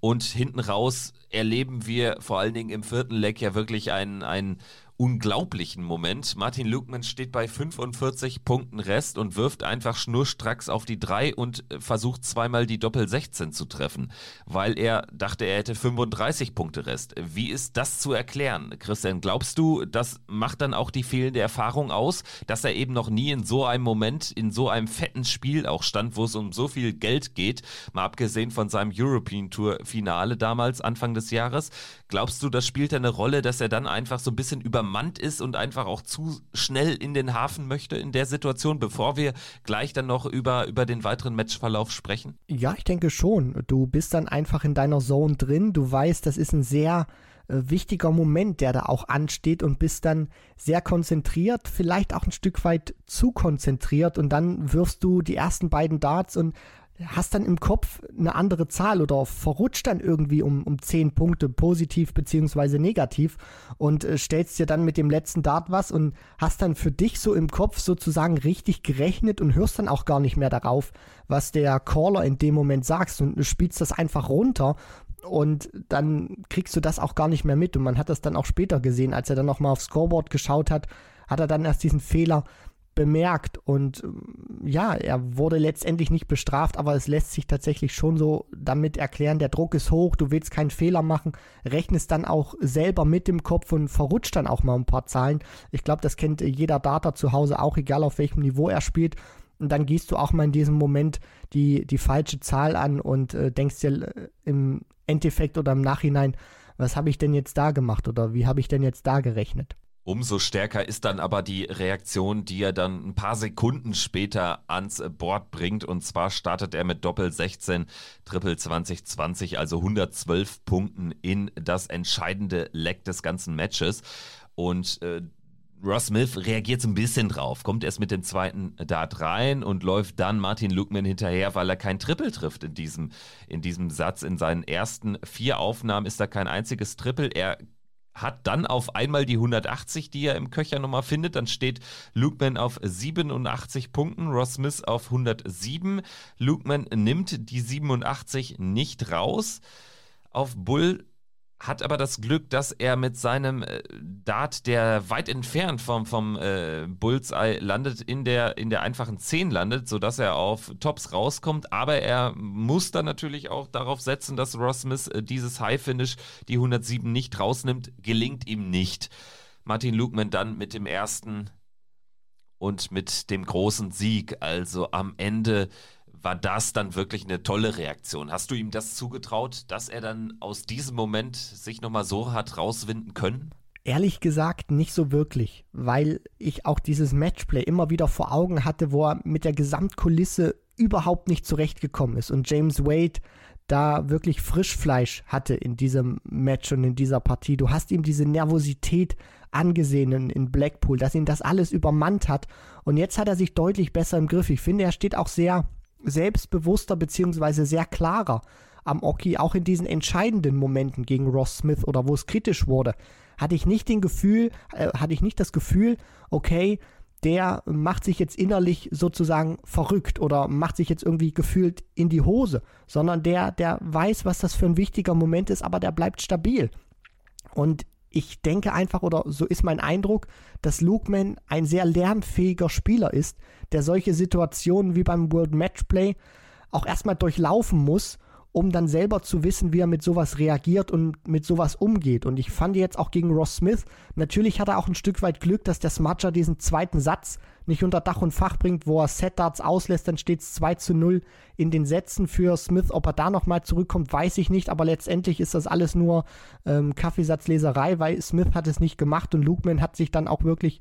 Und hinten raus erleben wir vor allen Dingen im vierten Leck ja wirklich ein, ein unglaublichen Moment. Martin Lukman steht bei 45 Punkten Rest und wirft einfach schnurstracks auf die 3 und äh, versucht zweimal die Doppel 16 zu treffen, weil er dachte, er hätte 35 Punkte Rest. Wie ist das zu erklären? Christian, glaubst du, das macht dann auch die fehlende Erfahrung aus, dass er eben noch nie in so einem Moment, in so einem fetten Spiel auch stand, wo es um so viel Geld geht, mal abgesehen von seinem European Tour Finale damals, Anfang des Jahres. Glaubst du, das spielt eine Rolle, dass er dann einfach so ein bisschen über übermannt ist und einfach auch zu schnell in den Hafen möchte in der Situation, bevor wir gleich dann noch über, über den weiteren Matchverlauf sprechen? Ja, ich denke schon. Du bist dann einfach in deiner Zone drin. Du weißt, das ist ein sehr äh, wichtiger Moment, der da auch ansteht und bist dann sehr konzentriert, vielleicht auch ein Stück weit zu konzentriert und dann wirfst du die ersten beiden Darts und hast dann im Kopf eine andere Zahl oder verrutscht dann irgendwie um, um 10 Punkte, positiv beziehungsweise negativ und äh, stellst dir dann mit dem letzten Dart was und hast dann für dich so im Kopf sozusagen richtig gerechnet und hörst dann auch gar nicht mehr darauf, was der Caller in dem Moment sagst und spielst das einfach runter und dann kriegst du das auch gar nicht mehr mit. Und man hat das dann auch später gesehen, als er dann nochmal aufs Scoreboard geschaut hat, hat er dann erst diesen Fehler bemerkt und ja, er wurde letztendlich nicht bestraft, aber es lässt sich tatsächlich schon so damit erklären, der Druck ist hoch, du willst keinen Fehler machen, rechnest dann auch selber mit dem Kopf und verrutscht dann auch mal ein paar Zahlen. Ich glaube, das kennt jeder Data zu Hause auch, egal auf welchem Niveau er spielt. Und dann gehst du auch mal in diesem Moment die, die falsche Zahl an und äh, denkst dir äh, im Endeffekt oder im Nachhinein, was habe ich denn jetzt da gemacht oder wie habe ich denn jetzt da gerechnet? Umso stärker ist dann aber die Reaktion, die er dann ein paar Sekunden später ans Board bringt. Und zwar startet er mit Doppel 16, Triple 2020, also 112 Punkten in das entscheidende Leck des ganzen Matches. Und äh, Ross Smith reagiert so ein bisschen drauf, kommt erst mit dem zweiten Dart rein und läuft dann Martin Lukman hinterher, weil er kein Triple trifft in diesem, in diesem Satz. In seinen ersten vier Aufnahmen ist da kein einziges Triple. Er hat dann auf einmal die 180, die er im Köcher nochmal findet. Dann steht Lukeman auf 87 Punkten, Ross Smith auf 107. Lukeman nimmt die 87 nicht raus. Auf Bull hat aber das Glück, dass er mit seinem äh, Dart, der weit entfernt vom, vom äh, Bullseye landet, in der, in der einfachen 10 landet, sodass er auf Tops rauskommt. Aber er muss dann natürlich auch darauf setzen, dass Ross Smith äh, dieses High-Finish, die 107, nicht rausnimmt. Gelingt ihm nicht. Martin Lukman dann mit dem ersten und mit dem großen Sieg. Also am Ende war das dann wirklich eine tolle Reaktion. Hast du ihm das zugetraut, dass er dann aus diesem Moment sich nochmal so hat rauswinden können? Ehrlich gesagt nicht so wirklich, weil ich auch dieses Matchplay immer wieder vor Augen hatte, wo er mit der Gesamtkulisse überhaupt nicht zurechtgekommen ist und James Wade da wirklich Frischfleisch hatte in diesem Match und in dieser Partie. Du hast ihm diese Nervosität angesehen in, in Blackpool, dass ihn das alles übermannt hat und jetzt hat er sich deutlich besser im Griff. Ich finde, er steht auch sehr selbstbewusster beziehungsweise sehr klarer am Oki, auch in diesen entscheidenden Momenten gegen Ross Smith oder wo es kritisch wurde, hatte ich nicht den Gefühl, äh, hatte ich nicht das Gefühl, okay, der macht sich jetzt innerlich sozusagen verrückt oder macht sich jetzt irgendwie gefühlt in die Hose, sondern der, der weiß, was das für ein wichtiger Moment ist, aber der bleibt stabil. Und ich denke einfach, oder so ist mein Eindruck, dass Lukeman ein sehr lernfähiger Spieler ist, der solche Situationen wie beim World Matchplay auch erstmal durchlaufen muss um dann selber zu wissen, wie er mit sowas reagiert und mit sowas umgeht. Und ich fand jetzt auch gegen Ross Smith, natürlich hat er auch ein Stück weit Glück, dass der Smudger diesen zweiten Satz nicht unter Dach und Fach bringt, wo er Set-Darts auslässt, dann steht es 2 zu 0 in den Sätzen für Smith. Ob er da nochmal zurückkommt, weiß ich nicht, aber letztendlich ist das alles nur ähm, Kaffeesatzleserei, weil Smith hat es nicht gemacht und Lukeman hat sich dann auch wirklich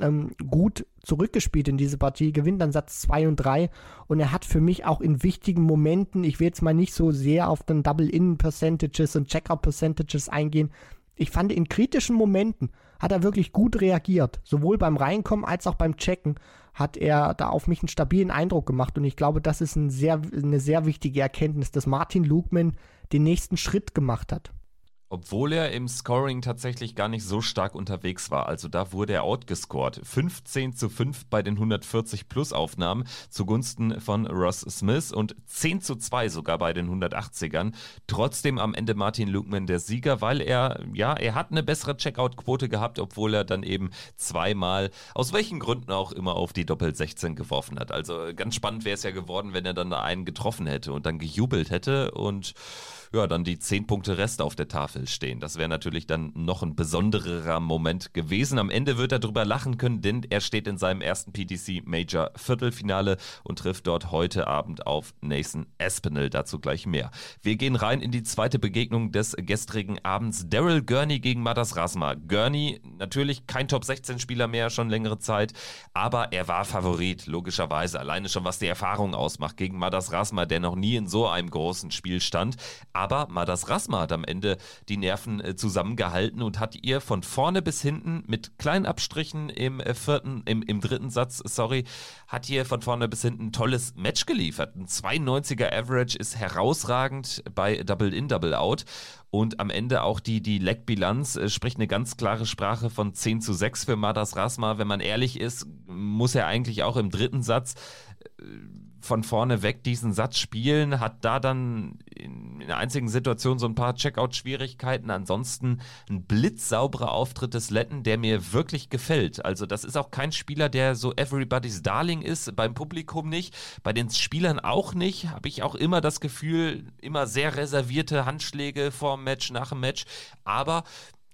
ähm, gut zurückgespielt in diese Partie, gewinnt dann Satz 2 und 3 und er hat für mich auch in wichtigen Momenten, ich will jetzt mal nicht so sehr auf den Double-In-Percentages und Check-Out-Percentages eingehen, ich fand in kritischen Momenten hat er wirklich gut reagiert, sowohl beim Reinkommen als auch beim Checken hat er da auf mich einen stabilen Eindruck gemacht. Und ich glaube, das ist ein sehr, eine sehr wichtige Erkenntnis, dass Martin Lugman den nächsten Schritt gemacht hat. Obwohl er im Scoring tatsächlich gar nicht so stark unterwegs war. Also da wurde er outgescored. 15 zu 5 bei den 140 Plus Aufnahmen zugunsten von Ross Smith und 10 zu 2 sogar bei den 180ern. Trotzdem am Ende Martin Lukman der Sieger, weil er, ja, er hat eine bessere Checkout-Quote gehabt, obwohl er dann eben zweimal, aus welchen Gründen auch immer, auf die Doppel 16 geworfen hat. Also ganz spannend wäre es ja geworden, wenn er dann einen getroffen hätte und dann gejubelt hätte und ja, dann die 10 Punkte Rest auf der Tafel stehen. Das wäre natürlich dann noch ein besonderer Moment gewesen. Am Ende wird er drüber lachen können, denn er steht in seinem ersten PTC Major Viertelfinale und trifft dort heute Abend auf Nathan Espinel. Dazu gleich mehr. Wir gehen rein in die zweite Begegnung des gestrigen Abends. Daryl Gurney gegen Madas Rasma. Gurney natürlich kein Top 16 Spieler mehr, schon längere Zeit, aber er war Favorit, logischerweise. Alleine schon was die Erfahrung ausmacht gegen Madas Rasma, der noch nie in so einem großen Spiel stand. Madas Rasma hat am Ende die Nerven äh, zusammengehalten und hat ihr von vorne bis hinten mit kleinen Abstrichen im äh, vierten, im, im dritten Satz, sorry, hat ihr von vorne bis hinten ein tolles Match geliefert. Ein 92er Average ist herausragend bei Double In, Double Out. Und am Ende auch die, die Leckbilanz äh, spricht eine ganz klare Sprache von 10 zu 6 für Madas Rasma. Wenn man ehrlich ist, muss er eigentlich auch im dritten Satz von vorne weg diesen Satz spielen, hat da dann in, der einzigen Situation so ein paar Checkout-Schwierigkeiten. Ansonsten ein blitzsauberer Auftritt des Letten, der mir wirklich gefällt. Also das ist auch kein Spieler, der so everybody's Darling ist, beim Publikum nicht, bei den Spielern auch nicht. Habe ich auch immer das Gefühl, immer sehr reservierte Handschläge vor dem Match, nach dem Match. Aber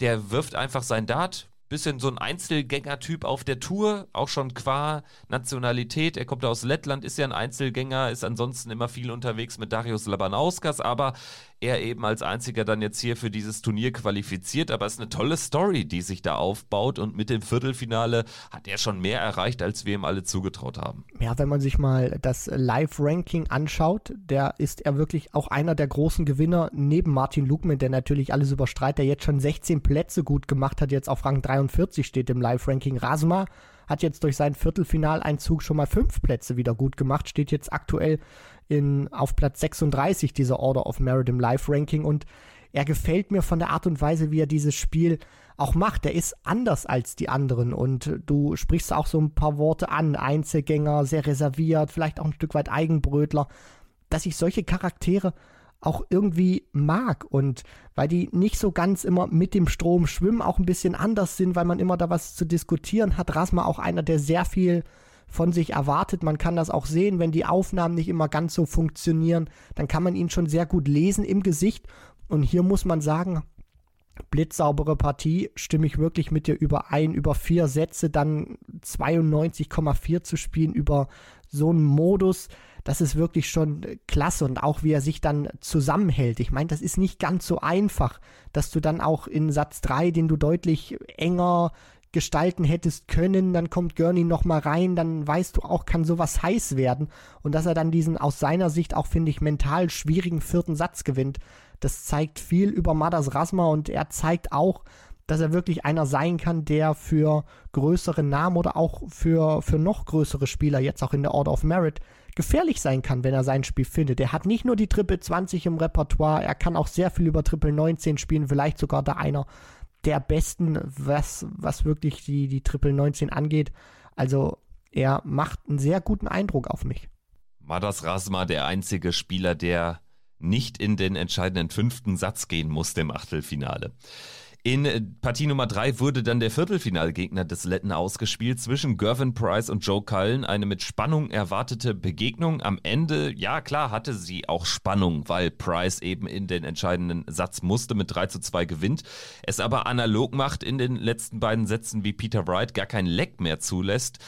der wirft einfach sein Dart, bisschen so ein Einzelgänger-Typ auf der Tour, auch schon qua Nationalität. Er kommt aus Lettland, ist ja ein Einzelgänger, ist ansonsten immer viel unterwegs mit Darius Labanauskas, aber er eben als einziger dann jetzt hier für dieses Turnier qualifiziert. Aber es ist eine tolle Story, die sich da aufbaut und mit dem Viertelfinale hat er schon mehr erreicht, als wir ihm alle zugetraut haben. Ja, wenn man sich mal das Live-Ranking anschaut, der ist er wirklich auch einer der großen Gewinner neben Martin Lugman, der natürlich alles überstreitet, der jetzt schon 16 Plätze gut gemacht hat, jetzt auf Rang 43 steht im Live-Ranking. Rasma hat jetzt durch seinen Viertelfinaleinzug schon mal fünf Plätze wieder gut gemacht, steht jetzt aktuell in, auf Platz 36 dieser Order of Merit im Live-Ranking und er gefällt mir von der Art und Weise, wie er dieses Spiel auch macht. Er ist anders als die anderen und du sprichst auch so ein paar Worte an. Einzelgänger, sehr reserviert, vielleicht auch ein Stück weit Eigenbrötler. Dass ich solche Charaktere auch irgendwie mag und weil die nicht so ganz immer mit dem Strom schwimmen, auch ein bisschen anders sind, weil man immer da was zu diskutieren hat. Rasma auch einer, der sehr viel von sich erwartet. Man kann das auch sehen, wenn die Aufnahmen nicht immer ganz so funktionieren, dann kann man ihn schon sehr gut lesen im Gesicht. Und hier muss man sagen, blitzsaubere Partie, stimme ich wirklich mit dir überein, über vier Sätze dann 92,4 zu spielen, über so einen Modus, das ist wirklich schon klasse und auch wie er sich dann zusammenhält. Ich meine, das ist nicht ganz so einfach, dass du dann auch in Satz 3, den du deutlich enger gestalten hättest können, dann kommt Gurney nochmal rein, dann weißt du auch, kann sowas heiß werden. Und dass er dann diesen aus seiner Sicht auch, finde ich, mental schwierigen vierten Satz gewinnt, das zeigt viel über Madas Rasma und er zeigt auch, dass er wirklich einer sein kann, der für größere Namen oder auch für, für noch größere Spieler, jetzt auch in der Order of Merit, gefährlich sein kann, wenn er sein Spiel findet. Er hat nicht nur die Triple 20 im Repertoire, er kann auch sehr viel über Triple 19 spielen, vielleicht sogar da einer der besten, was, was wirklich die, die Triple 19 angeht. Also er macht einen sehr guten Eindruck auf mich. Madas Rasma der einzige Spieler, der nicht in den entscheidenden fünften Satz gehen musste im Achtelfinale. In Partie Nummer 3 wurde dann der Viertelfinalgegner des Letten ausgespielt zwischen Gervin Price und Joe Cullen. Eine mit Spannung erwartete Begegnung. Am Ende, ja klar, hatte sie auch Spannung, weil Price eben in den entscheidenden Satz musste, mit 3 zu 2 gewinnt. Es aber analog macht in den letzten beiden Sätzen, wie Peter Wright gar kein Leck mehr zulässt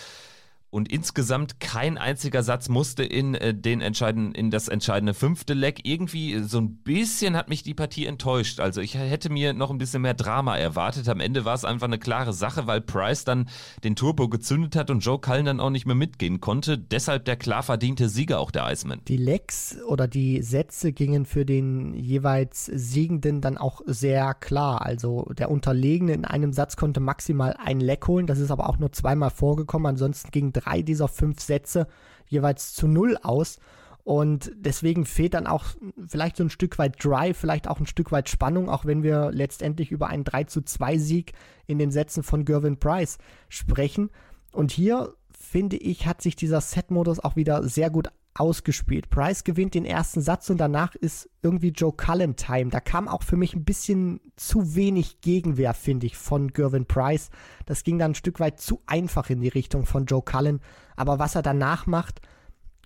und insgesamt kein einziger Satz musste in äh, den entscheidenden, in das entscheidende fünfte Leck. Irgendwie äh, so ein bisschen hat mich die Partie enttäuscht. Also ich hätte mir noch ein bisschen mehr Drama erwartet. Am Ende war es einfach eine klare Sache, weil Price dann den Turbo gezündet hat und Joe Cullen dann auch nicht mehr mitgehen konnte. Deshalb der klar verdiente Sieger auch der Iceman. Die Lecks oder die Sätze gingen für den jeweils Siegenden dann auch sehr klar. Also der Unterlegene in einem Satz konnte maximal ein Leck holen. Das ist aber auch nur zweimal vorgekommen. Ansonsten ging drei dieser fünf Sätze jeweils zu null aus. Und deswegen fehlt dann auch vielleicht so ein Stück weit Drive, vielleicht auch ein Stück weit Spannung, auch wenn wir letztendlich über einen 3 zu 2 Sieg in den Sätzen von Gervin Price sprechen. Und hier, finde ich, hat sich dieser Set-Modus auch wieder sehr gut ausgespielt. Price gewinnt den ersten Satz und danach ist irgendwie Joe Cullen Time. Da kam auch für mich ein bisschen zu wenig Gegenwehr, finde ich, von Gervin Price. Das ging dann ein Stück weit zu einfach in die Richtung von Joe Cullen. Aber was er danach macht,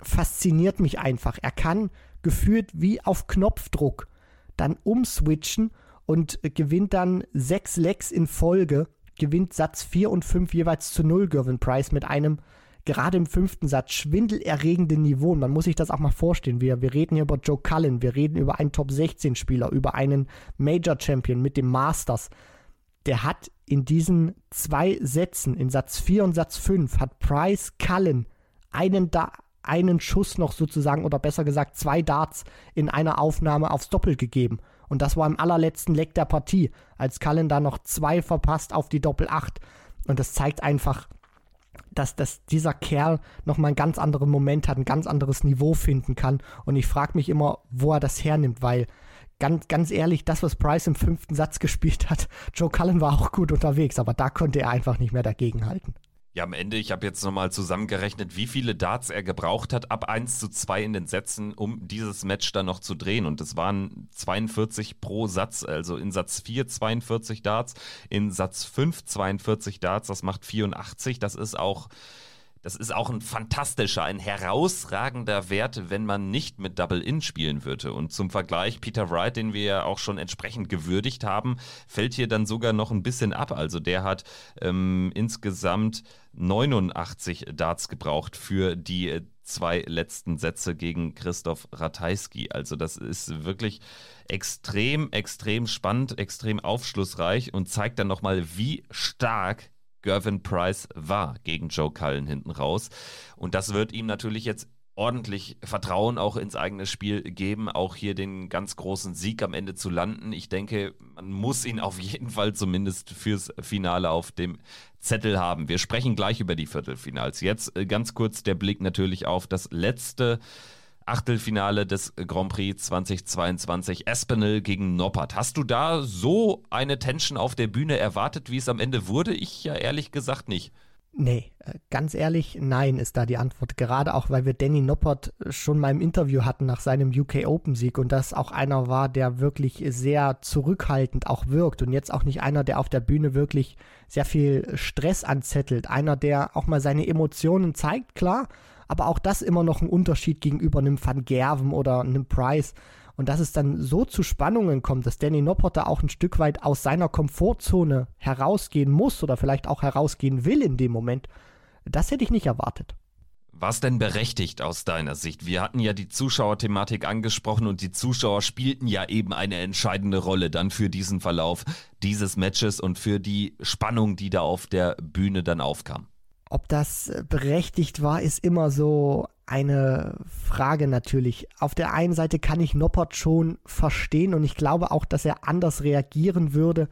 fasziniert mich einfach. Er kann gefühlt wie auf Knopfdruck dann umswitchen und gewinnt dann sechs Lecks in Folge, gewinnt Satz 4 und 5 jeweils zu null Gervin Price mit einem gerade im fünften Satz schwindelerregenden Niveau. Und man muss sich das auch mal vorstellen. Wir, wir reden hier über Joe Cullen, wir reden über einen Top-16-Spieler, über einen Major-Champion mit dem Masters. Der hat in diesen zwei Sätzen, in Satz 4 und Satz 5, hat Price Cullen einen da einen Schuss noch sozusagen oder besser gesagt zwei Darts in einer Aufnahme aufs Doppel gegeben. Und das war im allerletzten Leck der Partie, als Cullen da noch zwei verpasst auf die Doppel 8. Und das zeigt einfach, dass, dass dieser Kerl nochmal einen ganz anderen Moment hat, ein ganz anderes Niveau finden kann. Und ich frage mich immer, wo er das hernimmt, weil ganz, ganz ehrlich, das, was Price im fünften Satz gespielt hat, Joe Cullen war auch gut unterwegs, aber da konnte er einfach nicht mehr dagegenhalten. Ja, am Ende, ich habe jetzt nochmal zusammengerechnet, wie viele Darts er gebraucht hat, ab 1 zu 2 in den Sätzen, um dieses Match dann noch zu drehen. Und es waren 42 pro Satz, also in Satz 4 42 Darts, in Satz 5 42 Darts, das macht 84. Das ist auch das ist auch ein fantastischer, ein herausragender Wert, wenn man nicht mit Double-In spielen würde. Und zum Vergleich, Peter Wright, den wir ja auch schon entsprechend gewürdigt haben, fällt hier dann sogar noch ein bisschen ab. Also der hat ähm, insgesamt 89 Darts gebraucht für die äh, zwei letzten Sätze gegen Christoph Ratajski. Also das ist wirklich extrem, extrem spannend, extrem aufschlussreich und zeigt dann nochmal, wie stark Gervin Price war gegen Joe Cullen hinten raus. Und das wird ihm natürlich jetzt ordentlich Vertrauen auch ins eigene Spiel geben, auch hier den ganz großen Sieg am Ende zu landen. Ich denke, man muss ihn auf jeden Fall zumindest fürs Finale auf dem Zettel haben. Wir sprechen gleich über die Viertelfinals. Jetzt äh, ganz kurz der Blick natürlich auf das letzte Achtelfinale des Grand Prix 2022 Espinel gegen Noppert. Hast du da so eine Tension auf der Bühne erwartet, wie es am Ende wurde? Ich ja ehrlich gesagt nicht. Nee, äh, ganz ehrlich, nein ist da die Antwort. Gerade auch, weil wir Danny Noppert schon mal im Interview hatten nach seinem UK Open Sieg und das auch einer war, der wirklich sehr zurückhaltend auch wirkt und jetzt auch nicht einer, der auf der Bühne wirklich sehr viel Stress anzettelt. Einer, der auch mal seine Emotionen zeigt, klar, aber auch das immer noch ein Unterschied gegenüber einem Van Gerven oder einem Price. Und dass es dann so zu Spannungen kommt, dass Danny Noppert da auch ein Stück weit aus seiner Komfortzone herausgehen muss oder vielleicht auch herausgehen will in dem Moment, das hätte ich nicht erwartet. Was denn berechtigt aus deiner Sicht? Wir hatten ja die Zuschauerthematik angesprochen und die Zuschauer spielten ja eben eine entscheidende Rolle dann für diesen Verlauf dieses Matches und für die Spannung, die da auf der Bühne dann aufkam. Ob das berechtigt war, ist immer so eine Frage natürlich. Auf der einen Seite kann ich Noppert schon verstehen und ich glaube auch, dass er anders reagieren würde,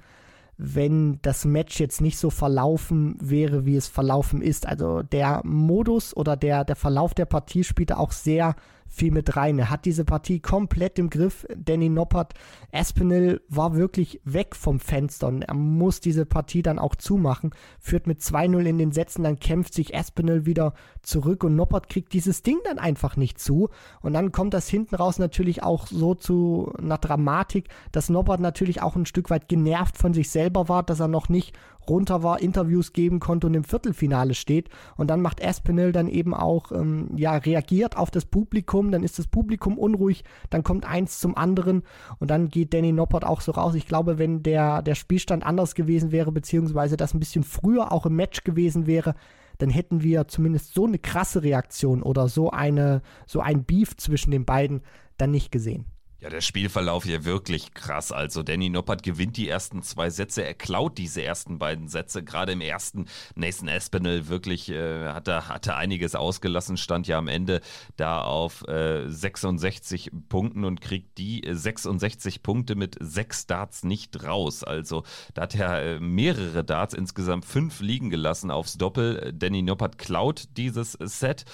wenn das Match jetzt nicht so verlaufen wäre, wie es verlaufen ist. Also der Modus oder der, der Verlauf der Partie spielte auch sehr viel mit rein. Er hat diese Partie komplett im Griff. Danny Noppert, Espinel war wirklich weg vom Fenster und er muss diese Partie dann auch zumachen. Führt mit 2-0 in den Sätzen, dann kämpft sich Espinel wieder zurück und Noppert kriegt dieses Ding dann einfach nicht zu. Und dann kommt das hinten raus natürlich auch so zu einer Dramatik, dass Noppert natürlich auch ein Stück weit genervt von sich selber war, dass er noch nicht runter war, Interviews geben konnte und im Viertelfinale steht. Und dann macht Espinel dann eben auch, ähm, ja, reagiert auf das Publikum, dann ist das Publikum unruhig, dann kommt eins zum anderen und dann geht Danny Noppert auch so raus. Ich glaube, wenn der, der Spielstand anders gewesen wäre, beziehungsweise das ein bisschen früher auch im Match gewesen wäre, dann hätten wir zumindest so eine krasse Reaktion oder so eine, so ein Beef zwischen den beiden dann nicht gesehen. Ja, der Spielverlauf hier wirklich krass. Also Danny Noppert gewinnt die ersten zwei Sätze, er klaut diese ersten beiden Sätze. Gerade im ersten Nathan Espinel wirklich äh, hat, er, hat er einiges ausgelassen, stand ja am Ende da auf äh, 66 Punkten und kriegt die 66 Punkte mit sechs Darts nicht raus. Also da hat er äh, mehrere Darts, insgesamt fünf liegen gelassen aufs Doppel. Danny Noppert klaut dieses Set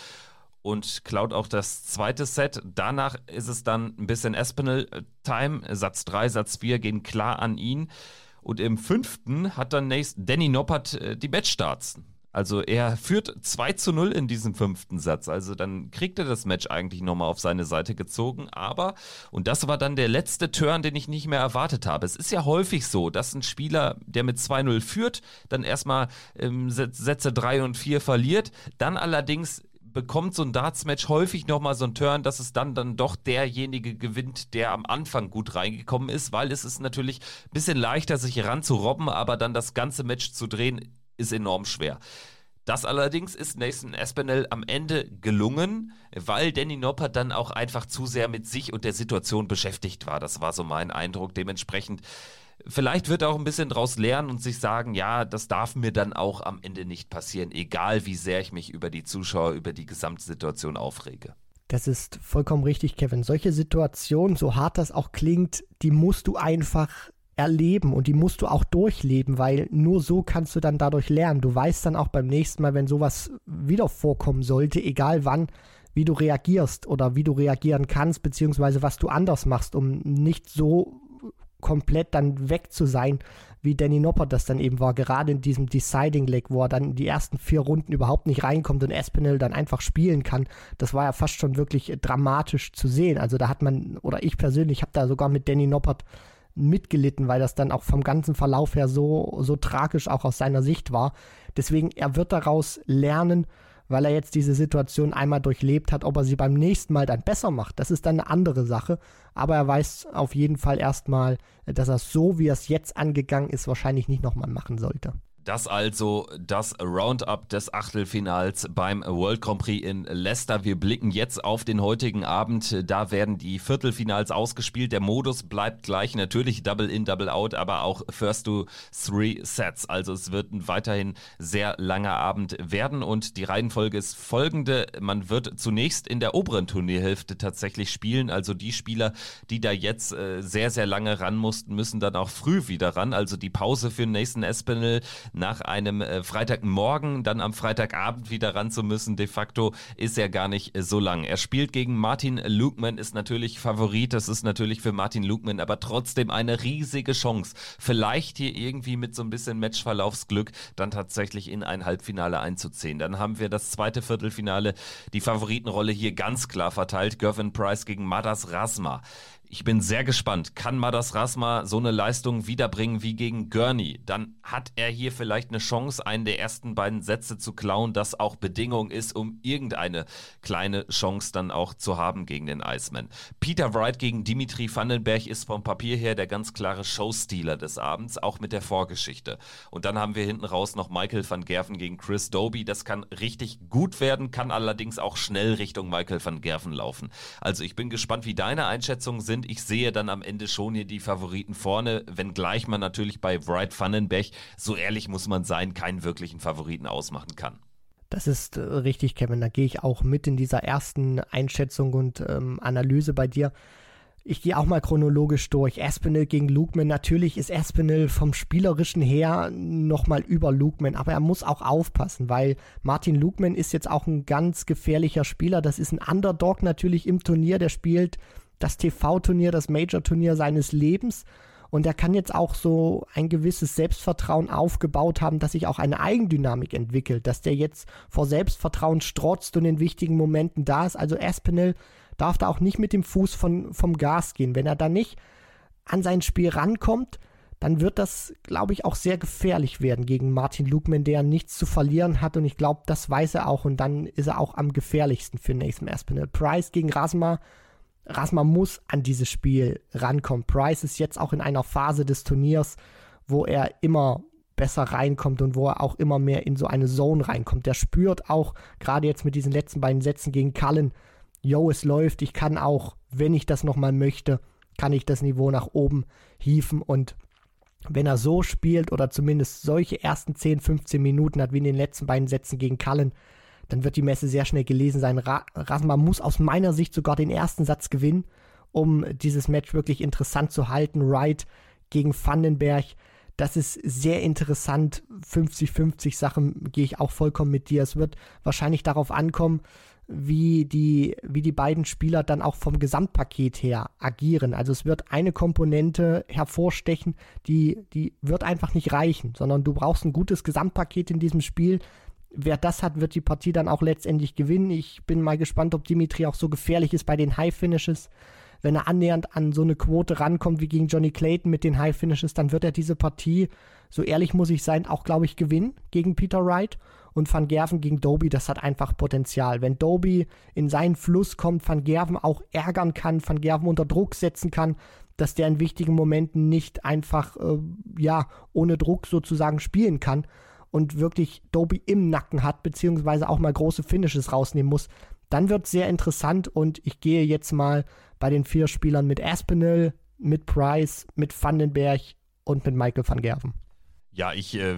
und klaut auch das zweite Set. Danach ist es dann ein bisschen Espinel-Time. Satz 3, Satz 4 gehen klar an ihn. Und im fünften hat dann Danny Noppert äh, die Matchstarts. Also er führt 2 zu 0 in diesem fünften Satz. Also dann kriegt er das Match eigentlich nochmal auf seine Seite gezogen. Aber, und das war dann der letzte Turn, den ich nicht mehr erwartet habe. Es ist ja häufig so, dass ein Spieler, der mit 2-0 führt, dann erstmal ähm, Sätze 3 und 4 verliert, dann allerdings bekommt so ein Darts-Match häufig nochmal so einen Turn, dass es dann, dann doch derjenige gewinnt, der am Anfang gut reingekommen ist, weil es ist natürlich ein bisschen leichter, sich ranzurobben, aber dann das ganze Match zu drehen, ist enorm schwer. Das allerdings ist Nathan Espinel am Ende gelungen, weil Danny Noppert dann auch einfach zu sehr mit sich und der Situation beschäftigt war. Das war so mein Eindruck. Dementsprechend Vielleicht wird er auch ein bisschen draus lernen und sich sagen, ja, das darf mir dann auch am Ende nicht passieren, egal wie sehr ich mich über die Zuschauer, über die Gesamtsituation aufrege. Das ist vollkommen richtig, Kevin. Solche Situationen, so hart das auch klingt, die musst du einfach erleben und die musst du auch durchleben, weil nur so kannst du dann dadurch lernen. Du weißt dann auch beim nächsten Mal, wenn sowas wieder vorkommen sollte, egal wann, wie du reagierst oder wie du reagieren kannst, beziehungsweise was du anders machst, um nicht so komplett dann weg zu sein, wie Danny Noppert das dann eben war, gerade in diesem Deciding Leg, wo er dann die ersten vier Runden überhaupt nicht reinkommt und Espinel dann einfach spielen kann. Das war ja fast schon wirklich dramatisch zu sehen. Also da hat man, oder ich persönlich habe da sogar mit Danny Noppert mitgelitten, weil das dann auch vom ganzen Verlauf her so, so tragisch auch aus seiner Sicht war. Deswegen, er wird daraus lernen, weil er jetzt diese Situation einmal durchlebt hat, ob er sie beim nächsten Mal dann besser macht. Das ist dann eine andere Sache. Aber er weiß auf jeden Fall erstmal, dass er es so, wie er es jetzt angegangen ist, wahrscheinlich nicht nochmal machen sollte. Das also das Roundup des Achtelfinals beim World Grand Prix in Leicester. Wir blicken jetzt auf den heutigen Abend. Da werden die Viertelfinals ausgespielt. Der Modus bleibt gleich. Natürlich Double in, Double out, aber auch First to Three Sets. Also es wird ein weiterhin sehr langer Abend werden und die Reihenfolge ist folgende. Man wird zunächst in der oberen Turnierhälfte tatsächlich spielen. Also die Spieler, die da jetzt äh, sehr, sehr lange ran mussten, müssen dann auch früh wieder ran. Also die Pause für Nathan Espinel nach einem äh, Freitagmorgen dann am Freitagabend wieder ran zu müssen, de facto ist er gar nicht äh, so lang. Er spielt gegen Martin Lukman, ist natürlich Favorit, das ist natürlich für Martin Lukman, aber trotzdem eine riesige Chance. Vielleicht hier irgendwie mit so ein bisschen Matchverlaufsglück dann tatsächlich in ein Halbfinale einzuziehen. Dann haben wir das zweite Viertelfinale, die Favoritenrolle hier ganz klar verteilt. Gervin Price gegen Madas Rasma. Ich bin sehr gespannt. Kann Madas Rasma so eine Leistung wiederbringen wie gegen Gurney? Dann hat er hier vielleicht eine Chance, einen der ersten beiden Sätze zu klauen, das auch Bedingung ist, um irgendeine kleine Chance dann auch zu haben gegen den Iceman. Peter Wright gegen Dimitri Vandenberg ist vom Papier her der ganz klare Showstealer des Abends, auch mit der Vorgeschichte. Und dann haben wir hinten raus noch Michael van Gerven gegen Chris Doby. Das kann richtig gut werden, kann allerdings auch schnell Richtung Michael van Gerven laufen. Also ich bin gespannt, wie deine Einschätzungen sind sind. Ich sehe dann am Ende schon hier die Favoriten vorne, wenngleich man natürlich bei Wright Vandenberg, so ehrlich muss man sein, keinen wirklichen Favoriten ausmachen kann. Das ist äh, richtig, Kevin. Da gehe ich auch mit in dieser ersten Einschätzung und ähm, Analyse bei dir. Ich gehe auch mal chronologisch durch. Aspinall gegen Lukeman. Natürlich ist Aspinall vom Spielerischen her nochmal über Lukeman, aber er muss auch aufpassen, weil Martin Lukeman ist jetzt auch ein ganz gefährlicher Spieler. Das ist ein Underdog natürlich im Turnier. Der spielt das TV-Turnier, das Major-Turnier seines Lebens. Und er kann jetzt auch so ein gewisses Selbstvertrauen aufgebaut haben, dass sich auch eine Eigendynamik entwickelt, dass der jetzt vor Selbstvertrauen strotzt und in wichtigen Momenten da ist. Also Aspinall darf da auch nicht mit dem Fuß von, vom Gas gehen. Wenn er da nicht an sein Spiel rankommt, dann wird das, glaube ich, auch sehr gefährlich werden gegen Martin Lukman, der nichts zu verlieren hat. Und ich glaube, das weiß er auch. Und dann ist er auch am gefährlichsten für Nathan Aspinall. Price gegen Rasma Rasma muss an dieses Spiel rankommen. Price ist jetzt auch in einer Phase des Turniers, wo er immer besser reinkommt und wo er auch immer mehr in so eine Zone reinkommt. Der spürt auch, gerade jetzt mit diesen letzten beiden Sätzen gegen Cullen, yo, es läuft, ich kann auch, wenn ich das nochmal möchte, kann ich das Niveau nach oben hieven und wenn er so spielt oder zumindest solche ersten 10, 15 Minuten hat wie in den letzten beiden Sätzen gegen Cullen, dann wird die Messe sehr schnell gelesen sein. Ra Rasma muss aus meiner Sicht sogar den ersten Satz gewinnen, um dieses Match wirklich interessant zu halten. Wright gegen Vandenberg, das ist sehr interessant. 50-50 Sachen gehe ich auch vollkommen mit dir. Es wird wahrscheinlich darauf ankommen, wie die, wie die beiden Spieler dann auch vom Gesamtpaket her agieren. Also es wird eine Komponente hervorstechen, die, die wird einfach nicht reichen, sondern du brauchst ein gutes Gesamtpaket in diesem Spiel, wer das hat, wird die Partie dann auch letztendlich gewinnen. Ich bin mal gespannt, ob Dimitri auch so gefährlich ist bei den High Finishes. Wenn er annähernd an so eine Quote rankommt wie gegen Johnny Clayton mit den High Finishes, dann wird er diese Partie, so ehrlich muss ich sein, auch glaube ich gewinnen gegen Peter Wright. Und Van Gerven gegen Doby, das hat einfach Potenzial. Wenn Doby in seinen Fluss kommt, Van Gerven auch ärgern kann, Van Gerven unter Druck setzen kann, dass der in wichtigen Momenten nicht einfach, äh, ja, ohne Druck sozusagen spielen kann, und wirklich Doby im Nacken hat, beziehungsweise auch mal große Finishes rausnehmen muss, dann wird es sehr interessant und ich gehe jetzt mal bei den vier Spielern mit Aspinall, mit Price, mit Vandenberg und mit Michael van Gerven. Ja, ich äh,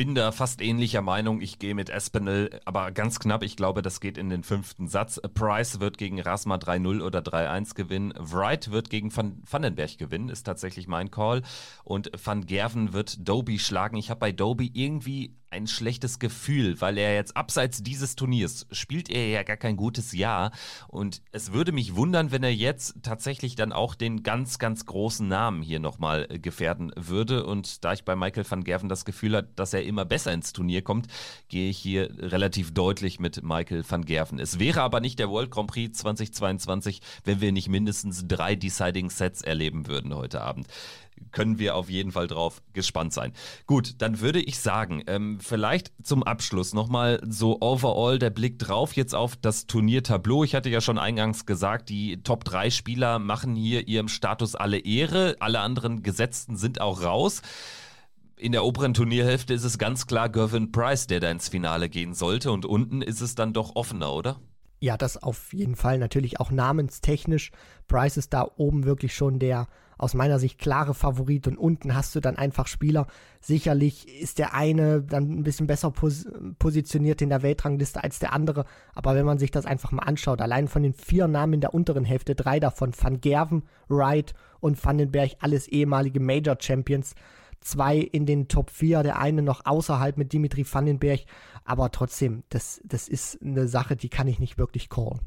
bin da fast ähnlicher Meinung. Ich gehe mit Espinel, aber ganz knapp. Ich glaube, das geht in den fünften Satz. Price wird gegen Rasma 3-0 oder 3-1 gewinnen. Wright wird gegen Van Vandenberg gewinnen, ist tatsächlich mein Call. Und Van Gerven wird Doby schlagen. Ich habe bei Doby irgendwie ein schlechtes Gefühl, weil er jetzt abseits dieses Turniers spielt er ja gar kein gutes Jahr. Und es würde mich wundern, wenn er jetzt tatsächlich dann auch den ganz, ganz großen Namen hier nochmal äh, gefährden würde. Und da ich bei Michael van Gerven das Gefühl habe, dass er immer besser ins Turnier kommt, gehe ich hier relativ deutlich mit Michael van Gerven. Es wäre aber nicht der World Grand Prix 2022, wenn wir nicht mindestens drei Deciding Sets erleben würden heute Abend können wir auf jeden Fall drauf gespannt sein. Gut, dann würde ich sagen, ähm, vielleicht zum Abschluss nochmal so overall der Blick drauf jetzt auf das Turniertableau. Ich hatte ja schon eingangs gesagt, die Top 3 Spieler machen hier ihrem Status alle Ehre. Alle anderen Gesetzten sind auch raus. In der oberen Turnierhälfte ist es ganz klar Gervin Price, der da ins Finale gehen sollte. Und unten ist es dann doch offener, oder? Ja, das auf jeden Fall. Natürlich auch namenstechnisch. Price ist da oben wirklich schon der aus meiner Sicht klare Favorit und unten hast du dann einfach Spieler. Sicherlich ist der eine dann ein bisschen besser pos positioniert in der Weltrangliste als der andere, aber wenn man sich das einfach mal anschaut, allein von den vier Namen in der unteren Hälfte, drei davon, Van Gerven, Wright und Vandenberg, alles ehemalige Major Champions, zwei in den Top 4, der eine noch außerhalb mit Dimitri Vandenberg, aber trotzdem, das, das ist eine Sache, die kann ich nicht wirklich callen.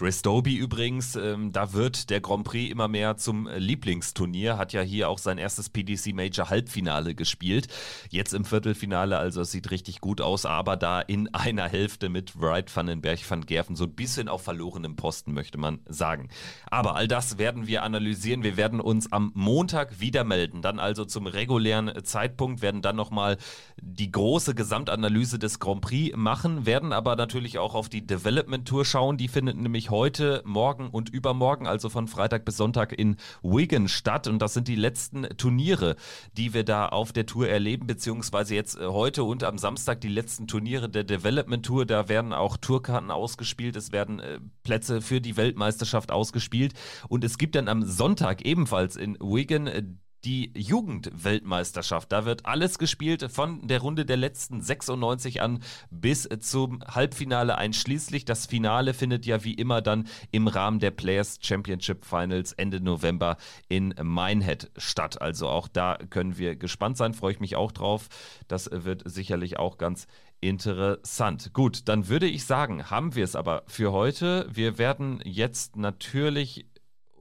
Chris Doby übrigens, ähm, da wird der Grand Prix immer mehr zum Lieblingsturnier, hat ja hier auch sein erstes PDC Major Halbfinale gespielt. Jetzt im Viertelfinale, also es sieht richtig gut aus, aber da in einer Hälfte mit Wright, Vandenberg, Van Gerven, so ein bisschen auf verlorenem Posten, möchte man sagen. Aber all das werden wir analysieren. Wir werden uns am Montag wieder melden, dann also zum regulären Zeitpunkt, werden dann nochmal die große Gesamtanalyse des Grand Prix machen, werden aber natürlich auch auf die Development Tour schauen, die findet nämlich heute, morgen und übermorgen, also von Freitag bis Sonntag in Wigan statt. Und das sind die letzten Turniere, die wir da auf der Tour erleben, beziehungsweise jetzt äh, heute und am Samstag die letzten Turniere der Development Tour. Da werden auch Tourkarten ausgespielt, es werden äh, Plätze für die Weltmeisterschaft ausgespielt. Und es gibt dann am Sonntag ebenfalls in Wigan äh, die Jugendweltmeisterschaft. Da wird alles gespielt von der Runde der letzten 96 an bis zum Halbfinale einschließlich. Das Finale findet ja wie immer dann im Rahmen der Players Championship Finals Ende November in Minehead statt. Also auch da können wir gespannt sein, freue ich mich auch drauf. Das wird sicherlich auch ganz interessant. Gut, dann würde ich sagen, haben wir es aber für heute. Wir werden jetzt natürlich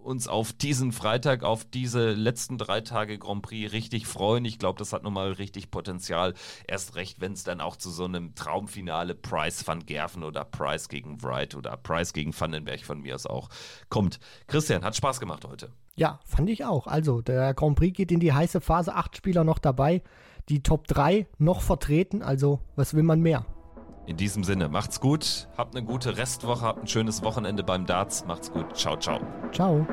uns auf diesen Freitag, auf diese letzten drei Tage Grand Prix richtig freuen. Ich glaube, das hat nochmal richtig Potenzial. Erst recht, wenn es dann auch zu so einem Traumfinale Price van Gerven oder Price gegen Wright oder Price gegen Vandenberg von mir aus auch kommt. Christian, hat Spaß gemacht heute. Ja, fand ich auch. Also, der Grand Prix geht in die heiße Phase. Acht Spieler noch dabei. Die Top 3 noch vertreten. Also, was will man mehr? In diesem Sinne, macht's gut, habt eine gute Restwoche, habt ein schönes Wochenende beim Darts. Macht's gut. Ciao, ciao. Ciao.